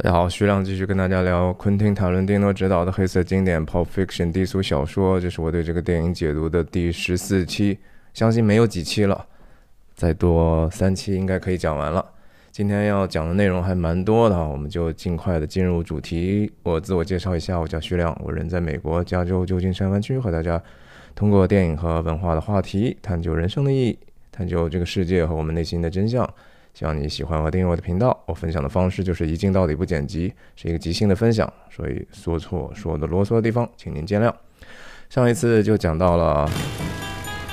大家好，徐亮继续跟大家聊昆汀·塔伦蒂诺执导的黑色经典《Pulp Fiction》低俗小说。这是我对这个电影解读的第十四期，相信没有几期了，再多三期应该可以讲完了。今天要讲的内容还蛮多的，我们就尽快的进入主题。我自我介绍一下，我叫徐亮，我人在美国加州旧金山湾区，和大家通过电影和文化的话题，探究人生的意义，探究这个世界和我们内心的真相。希望你喜欢和订阅我的频道。我分享的方式就是一镜到底，不剪辑，是一个即兴的分享，所以说错说的啰嗦的地方，请您见谅。上一次就讲到了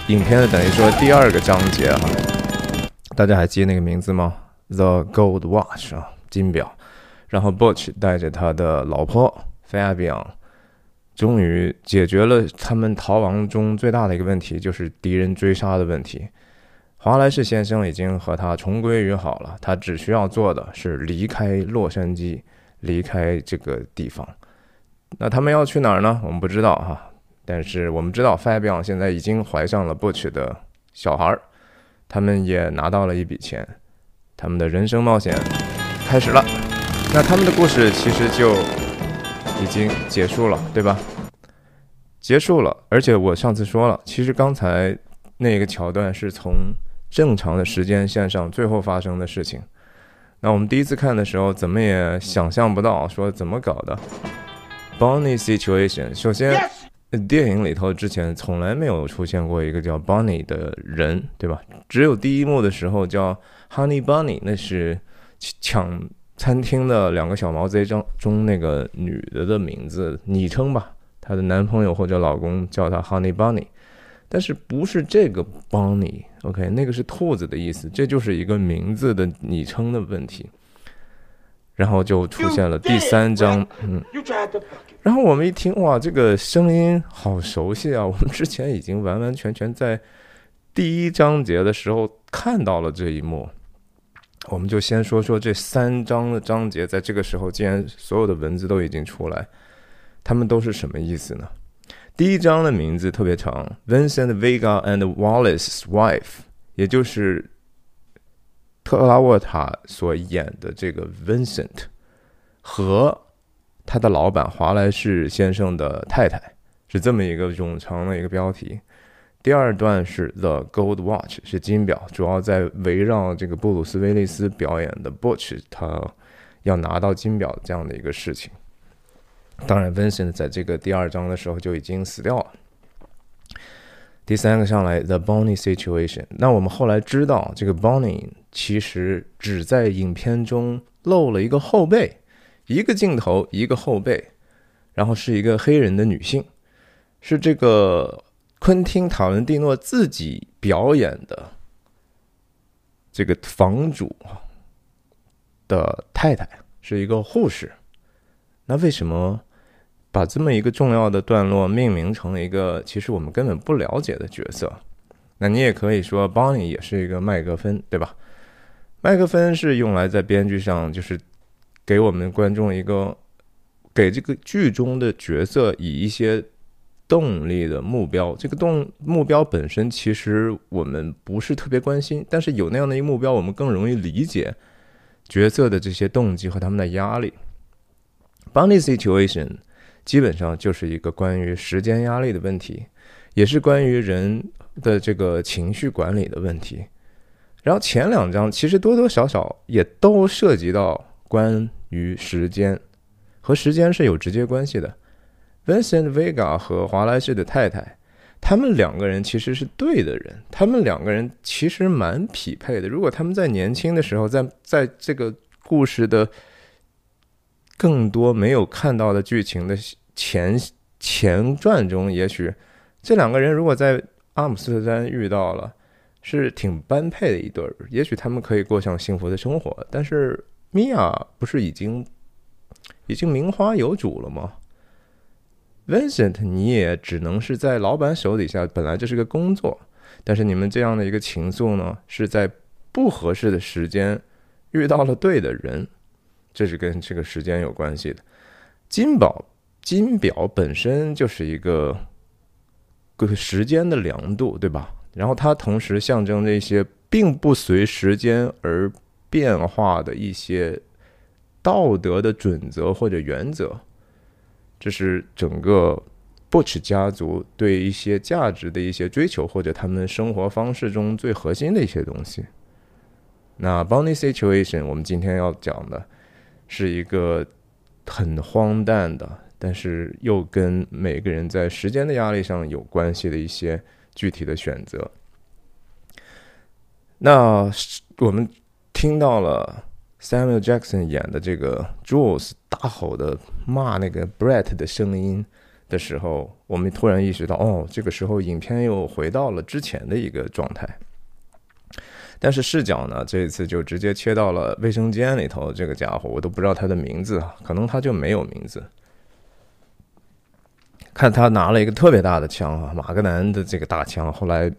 影片的等于说第二个章节哈，大家还记得那个名字吗？The Gold Watch 啊，金表。然后 Butch 带着他的老婆 Fabian，终于解决了他们逃亡中最大的一个问题，就是敌人追杀的问题。华莱士先生已经和他重归于好了，他只需要做的是离开洛杉矶，离开这个地方。那他们要去哪儿呢？我们不知道哈。但是我们知道，Fabian 现在已经怀上了 Butch 的小孩儿，他们也拿到了一笔钱，他们的人生冒险开始了。那他们的故事其实就已经结束了，对吧？结束了。而且我上次说了，其实刚才那个桥段是从。正常的时间线上最后发生的事情，那我们第一次看的时候，怎么也想象不到说怎么搞的。Bonnie situation，首先，电影里头之前从来没有出现过一个叫 Bonnie 的人，对吧？只有第一幕的时候叫 Honey Bunny，那是抢餐厅的两个小毛贼中中那个女的的名字昵称吧，她的男朋友或者老公叫她 Honey Bunny。但是不是这个邦尼？OK，那个是兔子的意思，这就是一个名字的昵称的问题。然后就出现了第三章，嗯，然后我们一听，哇，这个声音好熟悉啊！我们之前已经完完全全在第一章节的时候看到了这一幕。我们就先说说这三章的章节，在这个时候，既然所有的文字都已经出来，他们都是什么意思呢？第一章的名字特别长，Vincent Vega and Wallace's wife，也就是特拉沃塔所演的这个 Vincent 和他的老板华莱士先生的太太，是这么一个冗长的一个标题。第二段是 The Gold Watch，是金表，主要在围绕这个布鲁斯威利斯表演的 Butch，他要拿到金表这样的一个事情。当然，Vincent 在这个第二章的时候就已经死掉了。第三个上来，The Bonnie Situation。那我们后来知道，这个 Bonnie 其实只在影片中露了一个后背，一个镜头，一个后背，然后是一个黑人的女性，是这个昆汀·塔伦蒂诺自己表演的这个房主的太太，是一个护士。那为什么把这么一个重要的段落命名成了一个其实我们根本不了解的角色？那你也可以说，Bonnie 也是一个麦克风，对吧？麦克风是用来在编剧上，就是给我们观众一个给这个剧中的角色以一些动力的目标。这个动目标本身其实我们不是特别关心，但是有那样的一个目标，我们更容易理解角色的这些动机和他们的压力。Bunny situation 基本上就是一个关于时间压力的问题，也是关于人的这个情绪管理的问题。然后前两章其实多多少少也都涉及到关于时间和时间是有直接关系的。Vincent Vega 和华莱士的太太，他们两个人其实是对的人，他们两个人其实蛮匹配的。如果他们在年轻的时候，在在这个故事的。更多没有看到的剧情的前前传中，也许这两个人如果在阿姆斯特丹遇到了，是挺般配的一对儿，也许他们可以过上幸福的生活。但是米娅不是已经已经名花有主了吗？Vincent，你也只能是在老板手底下，本来这是个工作，但是你们这样的一个情愫呢，是在不合适的时间遇到了对的人。这是跟这个时间有关系的。金宝，金表本身就是一个个时间的量度，对吧？然后它同时象征那些并不随时间而变化的一些道德的准则或者原则，这是整个 Butch 家族对一些价值的一些追求，或者他们生活方式中最核心的一些东西。那 Bonnie Situation 我们今天要讲的是一个很荒诞的，但是又跟每个人在时间的压力上有关系的一些具体的选择。那我们听到了 Samuel Jackson 演的这个 Jules 大吼的骂那个 Brett 的声音的时候，我们突然意识到，哦，这个时候影片又回到了之前的一个状态。但是视角呢，这一次就直接切到了卫生间里头，这个家伙我都不知道他的名字啊，可能他就没有名字。看他拿了一个特别大的枪啊，马格南的这个大枪，后来。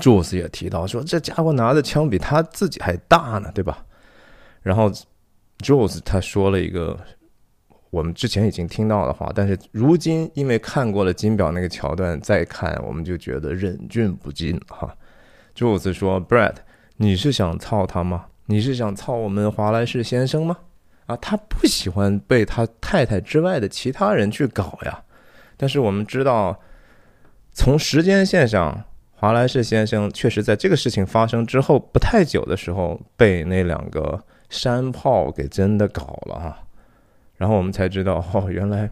朱斯也提到说，这家伙拿的枪比他自己还大呢，对吧？然后朱斯他说了一个我们之前已经听到的话，但是如今因为看过了金表那个桥段，再看我们就觉得忍俊不禁哈。朱斯说：“Brad，你是想操他吗？你是想操我们华莱士先生吗？啊，他不喜欢被他太太之外的其他人去搞呀。但是我们知道，从时间线上。”华莱士先生确实在这个事情发生之后不太久的时候被那两个山炮给真的搞了哈，然后我们才知道哦，原来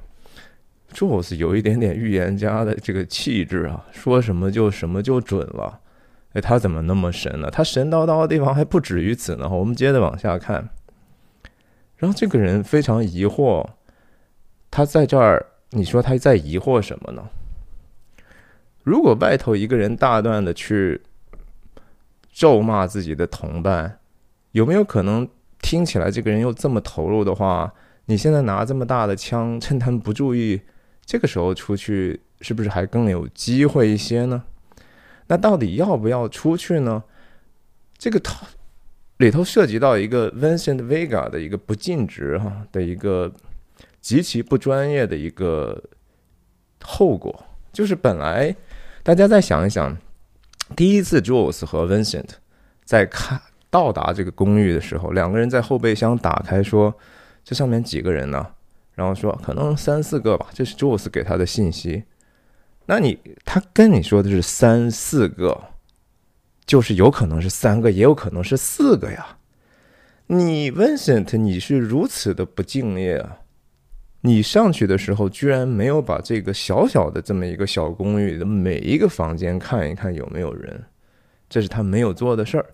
Jules 有一点点预言家的这个气质啊，说什么就什么就准了。哎，他怎么那么神呢？他神叨叨的地方还不止于此呢。我们接着往下看，然后这个人非常疑惑，他在这儿，你说他在疑惑什么呢？如果外头一个人大段的去咒骂自己的同伴，有没有可能听起来这个人又这么投入的话？你现在拿这么大的枪，趁他们不注意，这个时候出去是不是还更有机会一些呢？那到底要不要出去呢？这个头里头涉及到一个 Vincent Vega 的一个不尽职哈的一个极其不专业的一个后果，就是本来。大家再想一想，第一次 Jules 和 Vincent 在看到达这个公寓的时候，两个人在后备箱打开说：“这上面几个人呢？”然后说：“可能三四个吧。”这是 Jules 给他的信息。那你他跟你说的是三四个，就是有可能是三个，也有可能是四个呀。你 Vincent，你是如此的不敬业啊！你上去的时候，居然没有把这个小小的这么一个小公寓的每一个房间看一看有没有人，这是他没有做的事儿。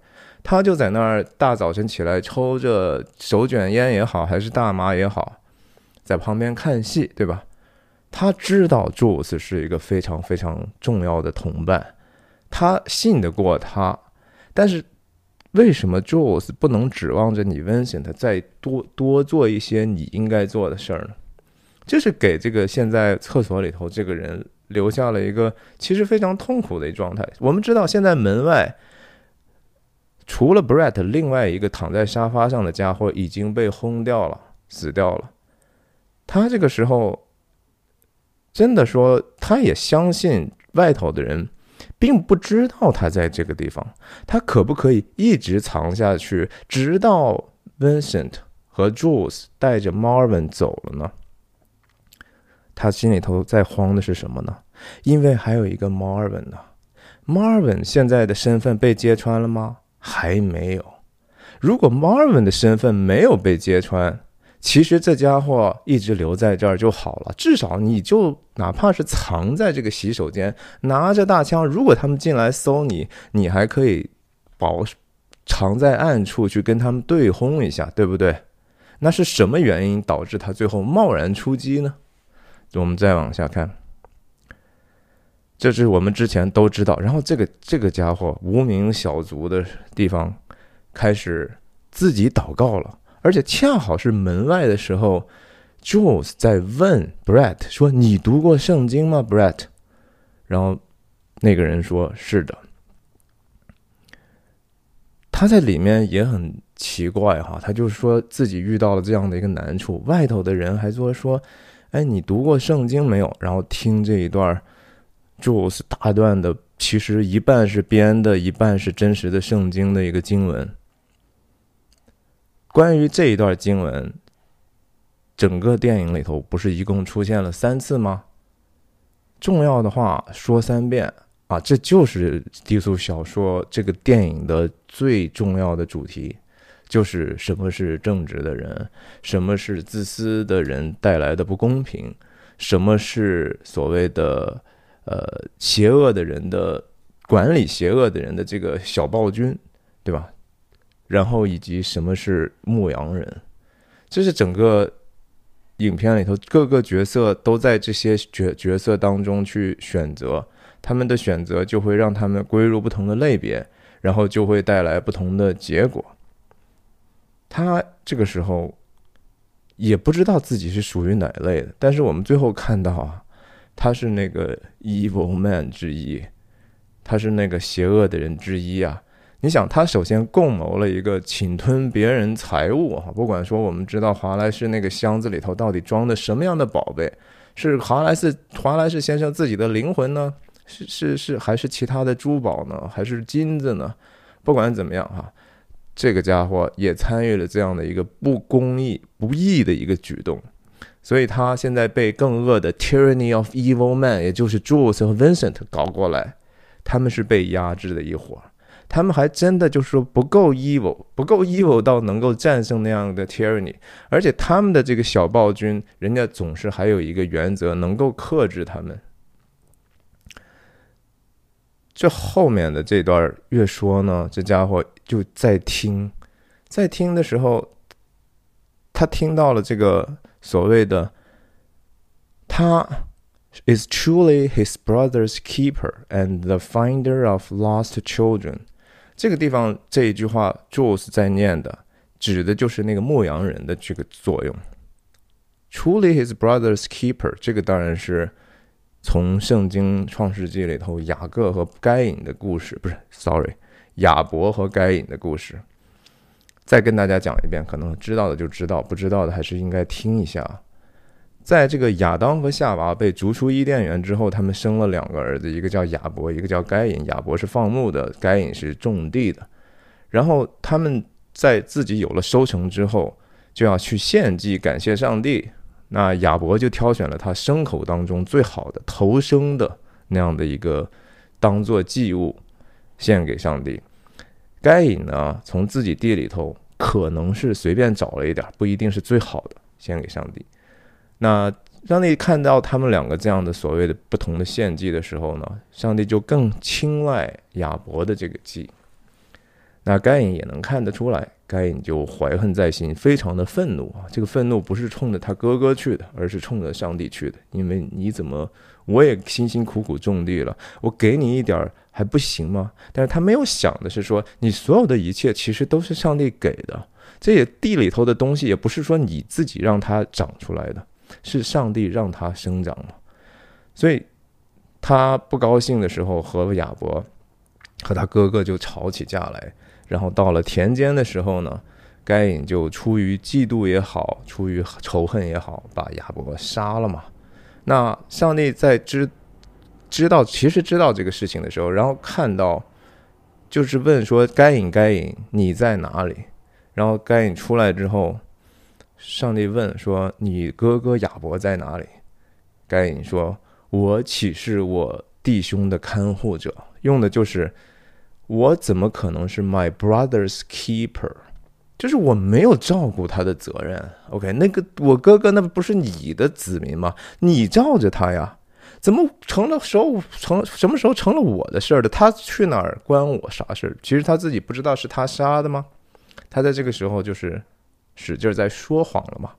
他就在那儿大早晨起来抽着手卷烟也好，还是大麻也好，在旁边看戏，对吧？他知道 Jules 是一个非常非常重要的同伴，他信得过他。但是为什么 Jules 不能指望着你 Vincent 再多多做一些你应该做的事儿呢？就是给这个现在厕所里头这个人留下了一个其实非常痛苦的一状态。我们知道，现在门外除了 Brett，另外一个躺在沙发上的家伙已经被轰掉了，死掉了。他这个时候真的说，他也相信外头的人并不知道他在这个地方。他可不可以一直藏下去，直到 Vincent 和 Jules 带着 Marvin 走了呢？他心里头在慌的是什么呢？因为还有一个 Marvin 呢。Marvin 现在的身份被揭穿了吗？还没有。如果 Marvin 的身份没有被揭穿，其实这家伙一直留在这儿就好了。至少你就哪怕是藏在这个洗手间，拿着大枪，如果他们进来搜你，你还可以保藏在暗处去跟他们对轰一下，对不对？那是什么原因导致他最后贸然出击呢？我们再往下看，这是我们之前都知道。然后这个这个家伙无名小卒的地方开始自己祷告了，而且恰好是门外的时候，Jules 在问 Brett 说：“你读过圣经吗，Brett？” 然后那个人说：“是的。”他在里面也很奇怪哈，他就说自己遇到了这样的一个难处，外头的人还说说。哎，你读过圣经没有？然后听这一段，Jules 大段的，其实一半是编的，一半是真实的圣经的一个经文。关于这一段经文，整个电影里头不是一共出现了三次吗？重要的话说三遍啊！这就是低俗小说这个电影的最重要的主题，就是什么是正直的人，什么是自私的人带来的不公平，什么是所谓的呃邪恶的人的管理邪恶的人的这个小暴君，对吧？然后以及什么是牧羊人，这是整个。影片里头各个角色都在这些角角色当中去选择，他们的选择就会让他们归入不同的类别，然后就会带来不同的结果。他这个时候也不知道自己是属于哪一类的，但是我们最后看到啊，他是那个 evil man 之一，他是那个邪恶的人之一啊。你想，他首先共谋了一个侵吞别人财物哈，不管说我们知道华莱士那个箱子里头到底装的什么样的宝贝，是华莱士华莱士先生自己的灵魂呢？是是是，还是其他的珠宝呢？还是金子呢？不管怎么样哈，这个家伙也参与了这样的一个不公义、不义的一个举动，所以他现在被更恶的 Tyranny of Evil Man，也就是 Jules 和 Vincent 搞过来，他们是被压制的一伙。他们还真的就是说不够 evil，不够 evil 到能够战胜那样的 tyranny，而且他们的这个小暴君，人家总是还有一个原则，能够克制他们。这后面的这段越说呢，这家伙就在听，在听的时候，他听到了这个所谓的他。is truly his brother's keeper and the finder of lost children。这个地方这一句话，Jules 在念的，指的就是那个牧羊人的这个作用。Truly his brother's keeper，这个当然是从圣经创世纪里头雅各和该隐的故事，不是，sorry，亚伯和该隐的故事。再跟大家讲一遍，可能知道的就知道，不知道的还是应该听一下。在这个亚当和夏娃被逐出伊甸园之后，他们生了两个儿子，一个叫亚伯，一个叫该隐。亚伯是放牧的，该隐是种地的。然后他们在自己有了收成之后，就要去献祭感谢上帝。那亚伯就挑选了他牲口当中最好的头生的那样的一个当做祭物献给上帝。该隐呢，从自己地里头可能是随便找了一点，不一定是最好的，献给上帝。那上帝看到他们两个这样的所谓的不同的献祭的时候呢，上帝就更青睐亚伯的这个祭。那该隐也能看得出来，该隐就怀恨在心，非常的愤怒啊！这个愤怒不是冲着他哥哥去的，而是冲着上帝去的。因为你怎么我也辛辛苦苦种地了，我给你一点儿还不行吗？但是他没有想的是说，你所有的一切其实都是上帝给的，这也地里头的东西也不是说你自己让它长出来的。是上帝让他生长嘛？所以他不高兴的时候，和亚伯和他哥哥就吵起架来。然后到了田间的时候呢，该隐就出于嫉妒也好，出于仇恨也好，把亚伯杀了嘛。那上帝在知知道其实知道这个事情的时候，然后看到就是问说：“该隐，该隐，你在哪里？”然后该隐出来之后。上帝问说：“你哥哥亚伯在哪里？”该隐说：“我岂是我弟兄的看护者？用的就是我怎么可能是 my brother's keeper？就是我没有照顾他的责任。OK，那个我哥哥那不是你的子民吗？你照着他呀？怎么成了时候成什么时候成了我的事儿了？他去哪儿关我啥事儿？其实他自己不知道是他杀的吗？他在这个时候就是。”使劲在说谎了嘛？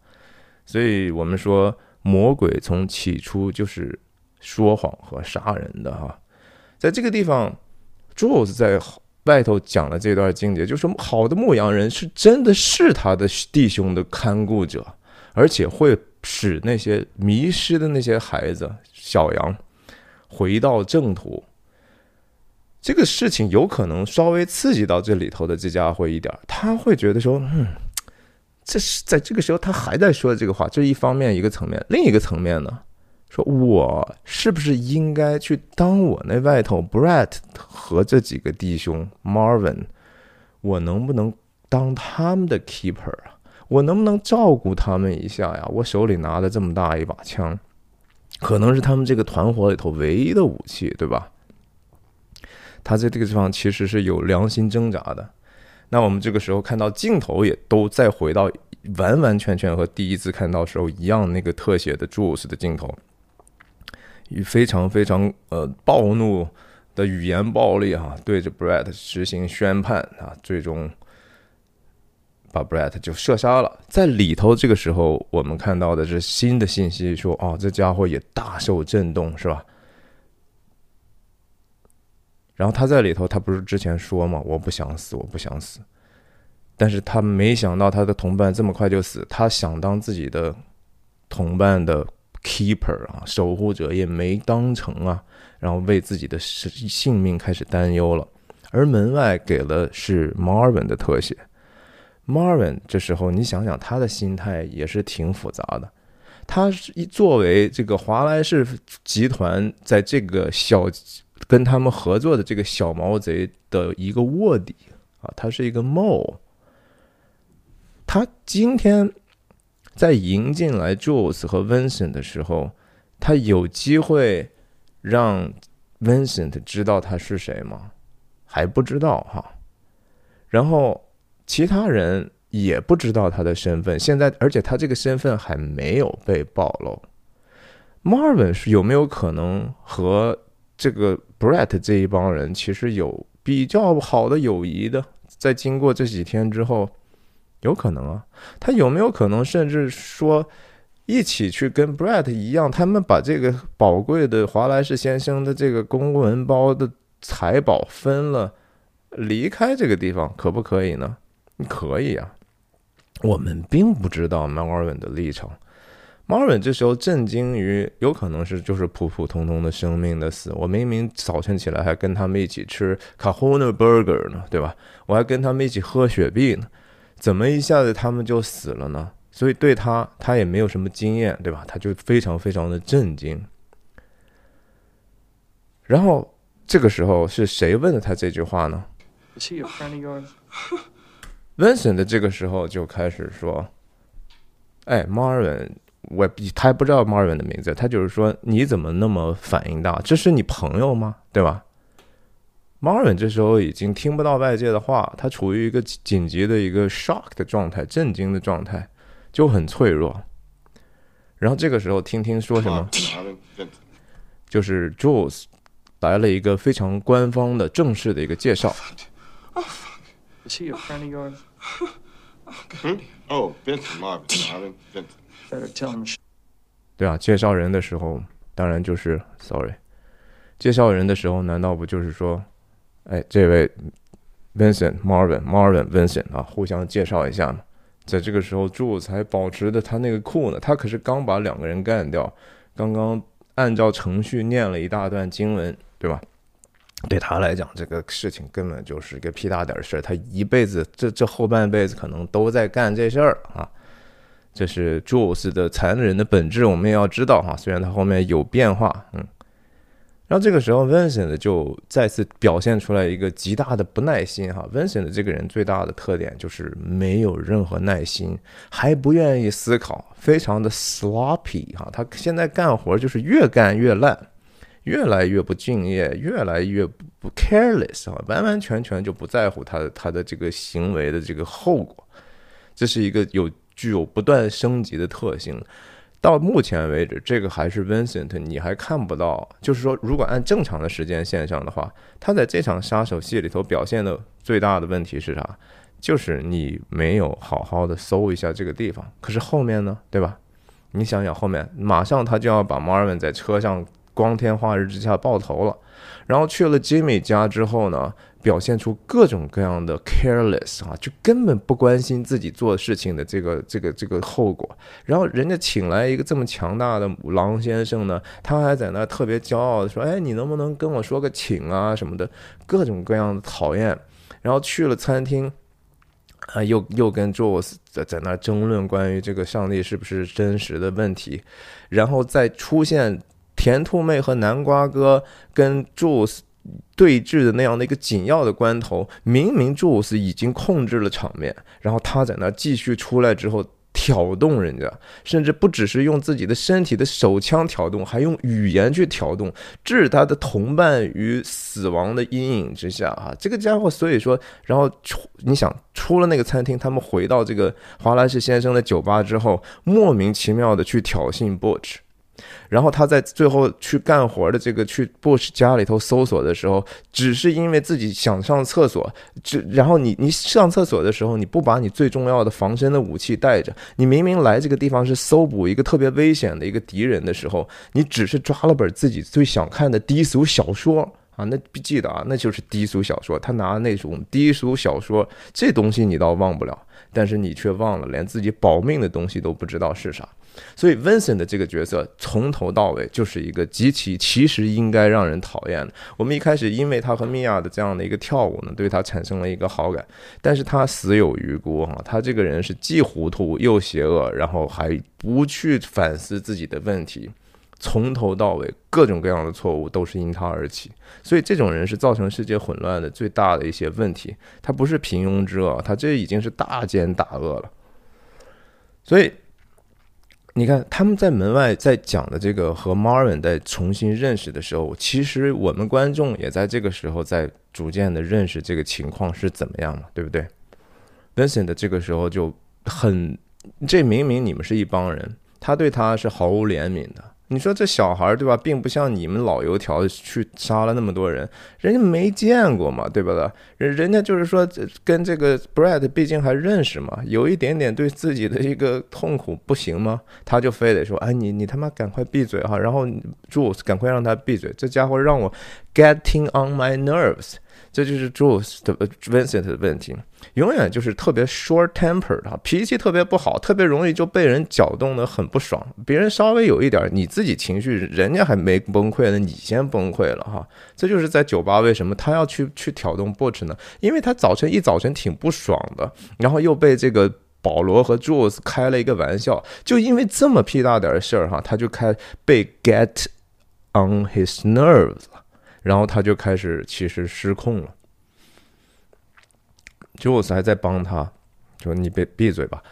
所以我们说魔鬼从起初就是说谎和杀人的哈。在这个地方，Jules 在外头讲了这段经节，就说好的牧羊人是真的是他的弟兄的看顾者，而且会使那些迷失的那些孩子小羊回到正途。这个事情有可能稍微刺激到这里头的这家伙一点，他会觉得说，嗯。这是在这个时候，他还在说这个话，这一方面一个层面，另一个层面呢，说我是不是应该去当我那外头 Brett 和这几个弟兄 Marvin，我能不能当他们的 keeper 啊？我能不能照顾他们一下呀？我手里拿着这么大一把枪，可能是他们这个团伙里头唯一的武器，对吧？他在这个地方其实是有良心挣扎的。那我们这个时候看到镜头也都再回到完完全全和第一次看到时候一样那个特写的 Jules 的镜头，以非常非常呃暴怒的语言暴力哈，对着 Brett 实行宣判啊，最终把 Brett 就射杀了。在里头这个时候，我们看到的是新的信息，说哦，这家伙也大受震动，是吧？然后他在里头，他不是之前说吗？我不想死，我不想死。但是他没想到他的同伴这么快就死，他想当自己的同伴的 keeper 啊，守护者也没当成啊，然后为自己的性性命开始担忧了。而门外给了是 Marvin 的特写，Marvin 这时候你想想他的心态也是挺复杂的。他是一作为这个华莱士集团在这个小。跟他们合作的这个小毛贼的一个卧底啊，他是一个 Mo。他今天在迎进来 Jules 和 Vincent 的时候，他有机会让 Vincent 知道他是谁吗？还不知道哈。然后其他人也不知道他的身份。现在，而且他这个身份还没有被暴露。Marvin 是有没有可能和这个？Brett 这一帮人其实有比较好的友谊的，在经过这几天之后，有可能啊，他有没有可能甚至说一起去跟 Brett 一样，他们把这个宝贵的华莱士先生的这个公文包的财宝分了，离开这个地方，可不可以呢？可以啊，我们并不知道 Marvin 的立场。Marvin 这时候震惊于，有可能是就是普普通通的生命的死。我明明早晨起来还跟他们一起吃 Kahuna Burger 呢，对吧？我还跟他们一起喝雪碧呢，怎么一下子他们就死了呢？所以对他，他也没有什么经验，对吧？他就非常非常的震惊。然后这个时候是谁问了他这句话呢？Vincent 的这个时候就开始说：“哎，Marvin。”我他还不知道 Marvin 的名字，他就是说你怎么那么反应大？这是你朋友吗？对吧？Marvin 这时候已经听不到外界的话，他处于一个紧急的一个 shock 的状态，震惊的状态，就很脆弱。然后这个时候听听说什么，就是 Jules 来了一个非常官方的正式的一个介绍。Oh, Vincent Marvin, Vincent. 对啊，介绍人的时候，当然就是 sorry。介绍人的时候，难道不就是说，哎，这位 Vincent Marvin Marvin Vincent 啊，互相介绍一下嘛？在这个时候，朱才保持的他那个酷呢，他可是刚把两个人干掉，刚刚按照程序念了一大段经文，对吧？对他来讲，这个事情根本就是一个屁大点事儿，他一辈子这这后半辈子可能都在干这事儿啊。这是 Jules 的残忍的本质，我们也要知道哈。虽然他后面有变化，嗯，然后这个时候 Vincent 就再次表现出来一个极大的不耐心哈。Vincent 这个人最大的特点就是没有任何耐心，还不愿意思考，非常的 sloppy 哈。他现在干活就是越干越烂，越来越不敬业，越来越不 careless 啊，完完全全就不在乎他的他的这个行为的这个后果。这是一个有。具有不断升级的特性，到目前为止，这个还是 Vincent，你还看不到。就是说，如果按正常的时间线上的话，他在这场杀手戏里头表现的最大的问题是啥？就是你没有好好的搜一下这个地方。可是后面呢，对吧？你想想后面，马上他就要把 Marvin 在车上光天化日之下爆头了，然后去了 Jimmy 家之后呢？表现出各种各样的 careless 啊，就根本不关心自己做事情的这个这个这个后果。然后人家请来一个这么强大的狼先生呢，他还在那特别骄傲的说：“哎，你能不能跟我说个请啊什么的？”各种各样的讨厌。然后去了餐厅，啊，又又跟 Jules 在在那争论关于这个上帝是不是真实的问题。然后再出现甜兔妹和南瓜哥跟 Jules。对峙的那样的一个紧要的关头，明明 Jules 已经控制了场面，然后他在那继续出来之后。挑动人家，甚至不只是用自己的身体的手枪挑动，还用语言去挑动，置他的同伴于死亡的阴影之下啊！这个家伙，所以说，然后出你想出了那个餐厅，他们回到这个华莱士先生的酒吧之后，莫名其妙的去挑衅 Butch。然后他在最后去干活的这个去 Bush 家里头搜索的时候，只是因为自己想上厕所，只然后你你上厕所的时候，你不把你最重要的防身的武器带着，你明明来这个地方是搜捕一个特别危险的一个敌人的时候，你只是抓了本自己最想看的低俗小说啊，那记得啊，那就是低俗小说，他拿那种低俗小说这东西你倒忘不了，但是你却忘了连自己保命的东西都不知道是啥。所以，Vincent 的这个角色从头到尾就是一个极其其实应该让人讨厌的。我们一开始因为他和米娅的这样的一个跳舞呢，对他产生了一个好感，但是他死有余辜哈。他这个人是既糊涂又邪恶，然后还不去反思自己的问题，从头到尾各种各样的错误都是因他而起。所以，这种人是造成世界混乱的最大的一些问题。他不是平庸之恶，他这已经是大奸大恶了。所以。你看他们在门外在讲的这个和 Marvin 在重新认识的时候，其实我们观众也在这个时候在逐渐的认识这个情况是怎么样嘛，对不对？Vincent 这个时候就很，这明明你们是一帮人，他对他是毫无怜悯的。你说这小孩对吧，并不像你们老油条去杀了那么多人，人家没见过嘛，对不对？人人家就是说跟这个 Brad 毕竟还认识嘛，有一点点对自己的一个痛苦不行吗？他就非得说，哎，你你他妈赶快闭嘴哈，然后 j u 赶快让他闭嘴，这家伙让我 getting on my nerves。这就是 Jules 的 Vincent 的问题，永远就是特别 short tempered 哈，脾气特别不好，特别容易就被人搅动的很不爽。别人稍微有一点，你自己情绪，人家还没崩溃呢，你先崩溃了哈。这就是在酒吧为什么他要去去挑动 Butch 呢？因为他早晨一早晨挺不爽的，然后又被这个保罗和 Jules 开了一个玩笑，就因为这么屁大点事儿哈，他就开被 get on his nerves。然后他就开始其实失控了，Jules 还在帮他，说你别闭嘴吧。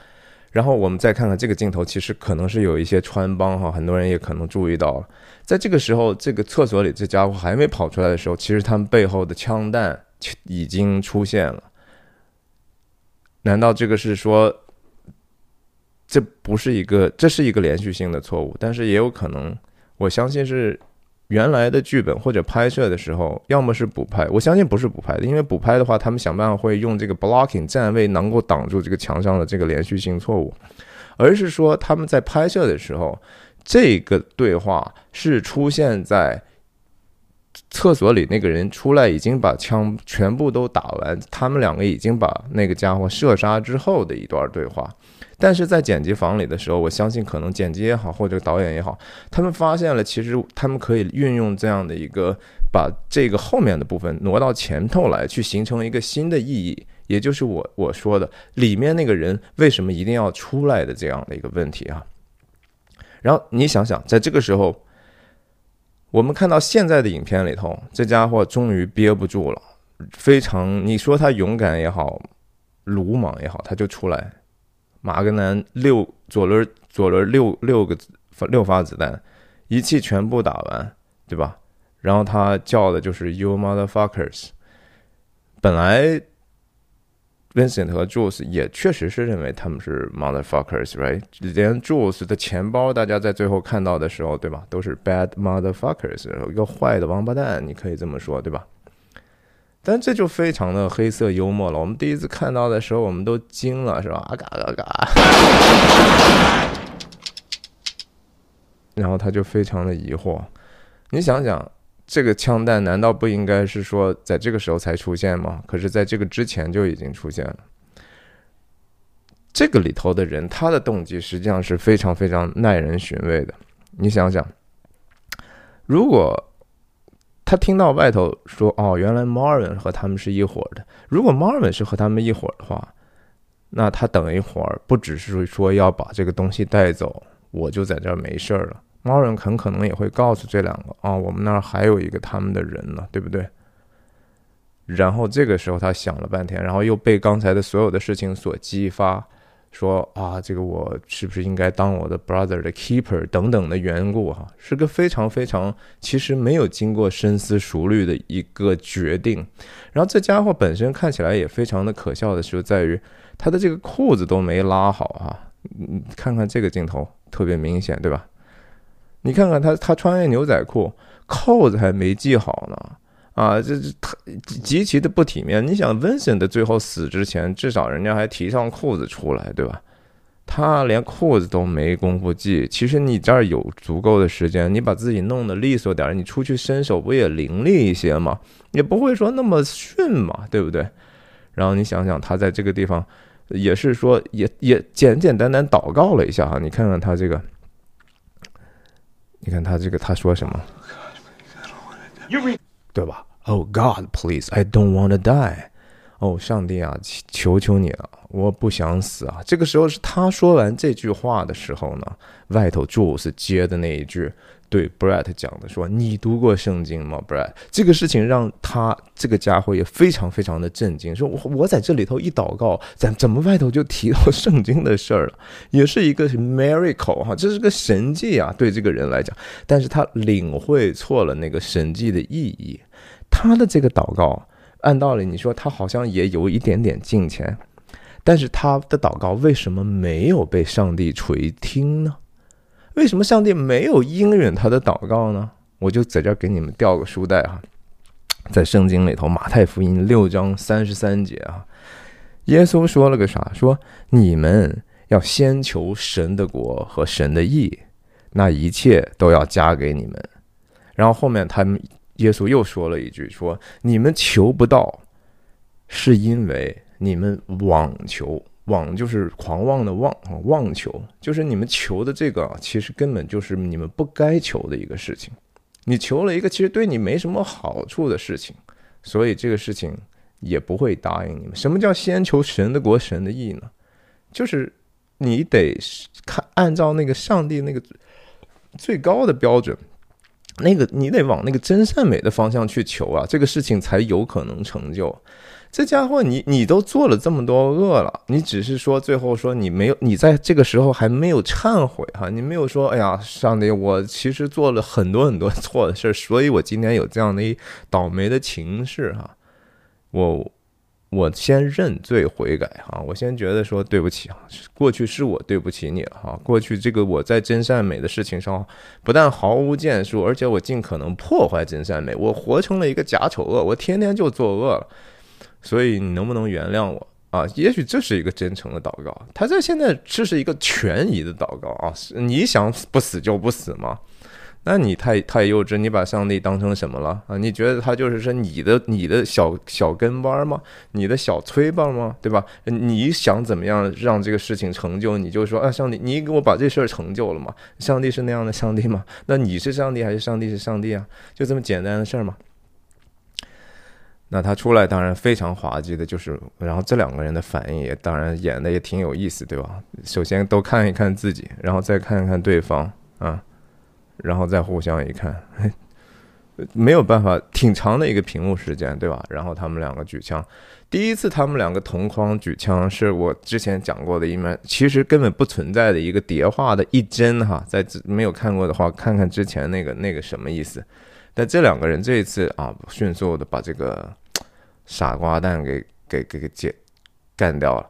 然后我们再看看这个镜头，其实可能是有一些穿帮哈，很多人也可能注意到了。在这个时候，这个厕所里这家伙还没跑出来的时候，其实他们背后的枪弹已经出现了。难道这个是说，这不是一个，这是一个连续性的错误？但是也有可能，我相信是。原来的剧本或者拍摄的时候，要么是补拍，我相信不是补拍的，因为补拍的话，他们想办法会用这个 blocking 站位能够挡住这个墙上的这个连续性错误，而是说他们在拍摄的时候，这个对话是出现在厕所里那个人出来已经把枪全部都打完，他们两个已经把那个家伙射杀之后的一段对话。但是在剪辑房里的时候，我相信可能剪辑也好，或者导演也好，他们发现了，其实他们可以运用这样的一个，把这个后面的部分挪到前头来，去形成一个新的意义，也就是我我说的里面那个人为什么一定要出来的这样的一个问题啊。然后你想想，在这个时候，我们看到现在的影片里头，这家伙终于憋不住了，非常你说他勇敢也好，鲁莽也好，他就出来。马格南六左轮左轮六六个六发子弹，一气全部打完，对吧？然后他叫的就是 “You motherfuckers”。本来 Vincent 和 Jules 也确实是认为他们是 motherfuckers，right？连 Jules 的钱包，大家在最后看到的时候，对吧？都是 bad motherfuckers，一个坏的王八蛋，你可以这么说，对吧？但这就非常的黑色幽默了。我们第一次看到的时候，我们都惊了，是吧？啊嘎嘎嘎！然后他就非常的疑惑。你想想，这个枪弹难道不应该是说在这个时候才出现吗？可是，在这个之前就已经出现了。这个里头的人，他的动机实际上是非常非常耐人寻味的。你想想，如果。他听到外头说：“哦，原来 Marvin 和他们是一伙的。如果 Marvin 是和他们一伙的话，那他等一会儿不只是说要把这个东西带走，我就在这儿没事儿了。Marvin 很可能也会告诉这两个：哦，我们那儿还有一个他们的人呢，对不对？然后这个时候他想了半天，然后又被刚才的所有的事情所激发，说啊，这个我是不是应该当我的 brother 的 keeper 等等的缘故哈，是个非常非常其实没有经过深思熟虑的一个决定。然后这家伙本身看起来也非常的可笑的是在于他的这个裤子都没拉好哈，你看看这个镜头特别明显对吧？你看看他他穿越牛仔裤，扣子还没系好呢。啊，这这他极其的不体面。你想，Vincent 的最后死之前，至少人家还提上裤子出来，对吧？他连裤子都没工夫系。其实你这儿有足够的时间，你把自己弄得利索点，你出去伸手不也伶俐一些吗？也不会说那么逊嘛，对不对？然后你想想，他在这个地方也是说，也也简简单单祷告了一下哈。你看看他这个，你看他这个他说什么？对吧？Oh God, please, I don't want to die. 哦，上帝啊，求求你了，我不想死啊！这个时候是他说完这句话的时候呢，外头 Jules 接的那一句对 Brett 讲的说：“你读过圣经吗，Brett？” 这个事情让他这个家伙也非常非常的震惊，说：“我我在这里头一祷告，怎怎么外头就提到圣经的事儿了？也是一个 miracle 哈，这是个神迹啊！对这个人来讲，但是他领会错了那个神迹的意义。”他的这个祷告，按道理你说他好像也有一点点敬虔，但是他的祷告为什么没有被上帝垂听呢？为什么上帝没有应允他的祷告呢？我就在这儿给你们调个书袋哈，在圣经里头，马太福音六章三十三节啊，耶稣说了个啥？说你们要先求神的国和神的义，那一切都要加给你们。然后后面他们。耶稣又说了一句：“说你们求不到，是因为你们妄求。妄就是狂妄的妄啊妄求，就是你们求的这个，其实根本就是你们不该求的一个事情。你求了一个其实对你没什么好处的事情，所以这个事情也不会答应你们。什么叫先求神的国、神的义呢？就是你得看按照那个上帝那个 最高的标准。”那个你得往那个真善美的方向去求啊，这个事情才有可能成就。这家伙，你你都做了这么多恶了，你只是说最后说你没有，你在这个时候还没有忏悔哈，你没有说，哎呀，上帝，我其实做了很多很多 错的事，所以我今天有这样的一倒霉的情势哈，我。我先认罪悔改哈，我先觉得说对不起啊，过去是我对不起你了哈。过去这个我在真善美的事情上不但毫无建树，而且我尽可能破坏真善美，我活成了一个假丑恶，我天天就作恶了。所以你能不能原谅我啊？也许这是一个真诚的祷告。他在现在这是一个权宜的祷告啊，你想不死就不死吗？那你太太幼稚，你把上帝当成什么了啊？你觉得他就是说你的你的小小跟班吗？你的小崔棒吗？对吧？你想怎么样让这个事情成就？你就说啊，上帝，你给我把这事儿成就了吗？上帝是那样的 上帝吗？那你是上帝还是上帝是上帝啊？就这么简单的事儿吗？那他出来当然非常滑稽的，就是然后这两个人的反应也当然演的也挺有意思，对吧？首先都看一看自己，然后再看一看对方啊。然后再互相一看，没有办法，挺长的一个屏幕时间，对吧？然后他们两个举枪，第一次他们两个同框举枪，是我之前讲过的一面，其实根本不存在的一个叠化的一帧哈，在没有看过的话，看看之前那个那个什么意思？但这两个人这一次啊，迅速的把这个傻瓜蛋给给给给解干掉了，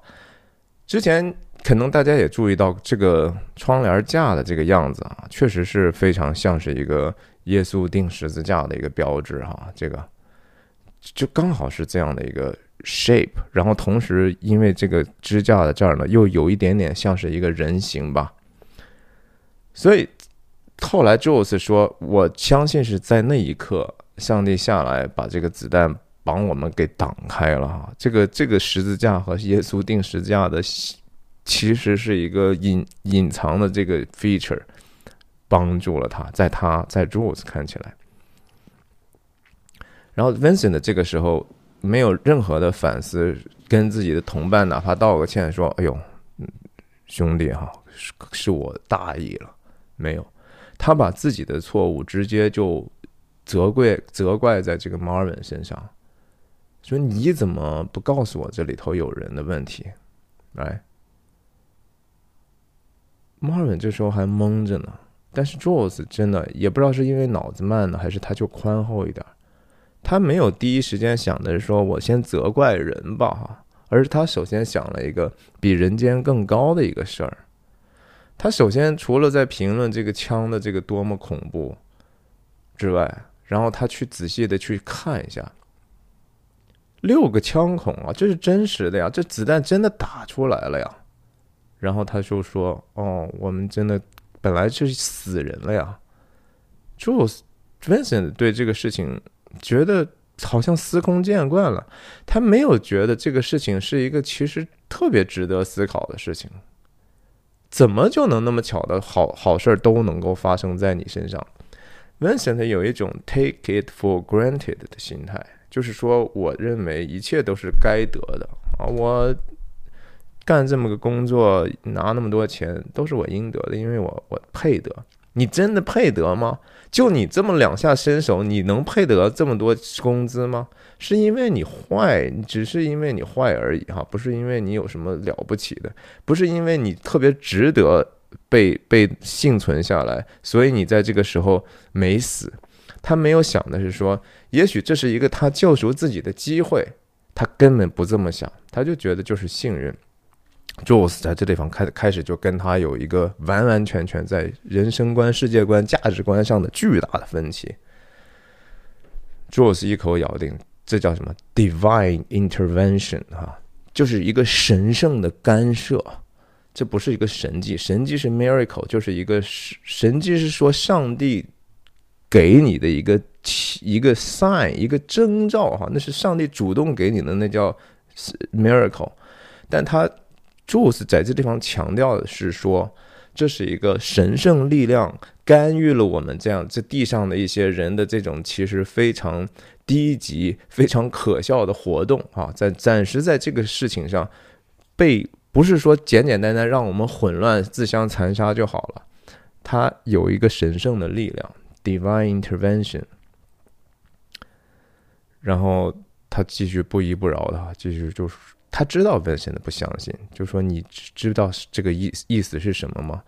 之前。可能大家也注意到这个窗帘架的这个样子啊，确实是非常像是一个耶稣钉十字架的一个标志哈。这个就刚好是这样的一个 shape，然后同时因为这个支架的这儿呢，又有一点点像是一个人形吧。所以后来 Jules 说：“我相信是在那一刻，上帝下来把这个子弹把我们给挡开了哈。这个这个十字架和耶稣钉十字架的。”其实是一个隐隐藏的这个 feature，帮助了他，在他在 Jules 看起来，然后 Vincent 这个时候没有任何的反思，跟自己的同伴哪怕道个歉，说：“哎呦，兄弟哈，是是我大意了。”没有，他把自己的错误直接就责怪责怪在这个 Marvin 身上。说你怎么不告诉我这里头有人的问题？来，Marvin 这时候还懵着呢。但是 Jules 真的也不知道是因为脑子慢呢，还是他就宽厚一点，他没有第一时间想的是说我先责怪人吧哈，而是他首先想了一个比人间更高的一个事儿。他首先除了在评论这个枪的这个多么恐怖之外，然后他去仔细的去看一下，六个枪孔啊，这是真实的呀，这子弹真的打出来了呀。然后他就说：“哦，我们真的。”本来就是死人了呀，Jules Vincent 对这个事情觉得好像司空见惯了，他没有觉得这个事情是一个其实特别值得思考的事情。怎么就能那么巧的好好事儿都能够发生在你身上？Vincent 有一种 take it for granted 的心态，就是说，我认为一切都是该得的啊，我。干这么个工作，拿那么多钱，都是我应得的，因为我我配得。你真的配得吗？就你这么两下身手，你能配得这么多工资吗？是因为你坏，只是因为你坏而已哈，不是因为你有什么了不起的，不是因为你特别值得被被幸存下来，所以你在这个时候没死。他没有想的是说，也许这是一个他救赎自己的机会，他根本不这么想，他就觉得就是信任。Jules 在这地方开开始就跟他有一个完完全全在人生观、世界观、价值观上的巨大的分歧。Jules 一口咬定，这叫什么 “divine intervention” 哈，就是一个神圣的干涉。这不是一个神迹，神迹是 miracle，就是一个神神迹是说上帝给你的一个一个 sign，一个征兆哈，那是上帝主动给你的，那叫 miracle，但他。Jules 在这地方强调的是说，这是一个神圣力量干预了我们这样这地上的一些人的这种其实非常低级、非常可笑的活动啊，在暂时在这个事情上被不是说简简单单让我们混乱、自相残杀就好了，它有一个神圣的力量 （divine intervention）。然后他继续不依不饶的继续就是。他知道 Vincent 不相信，就说你知道这个意意思是什么吗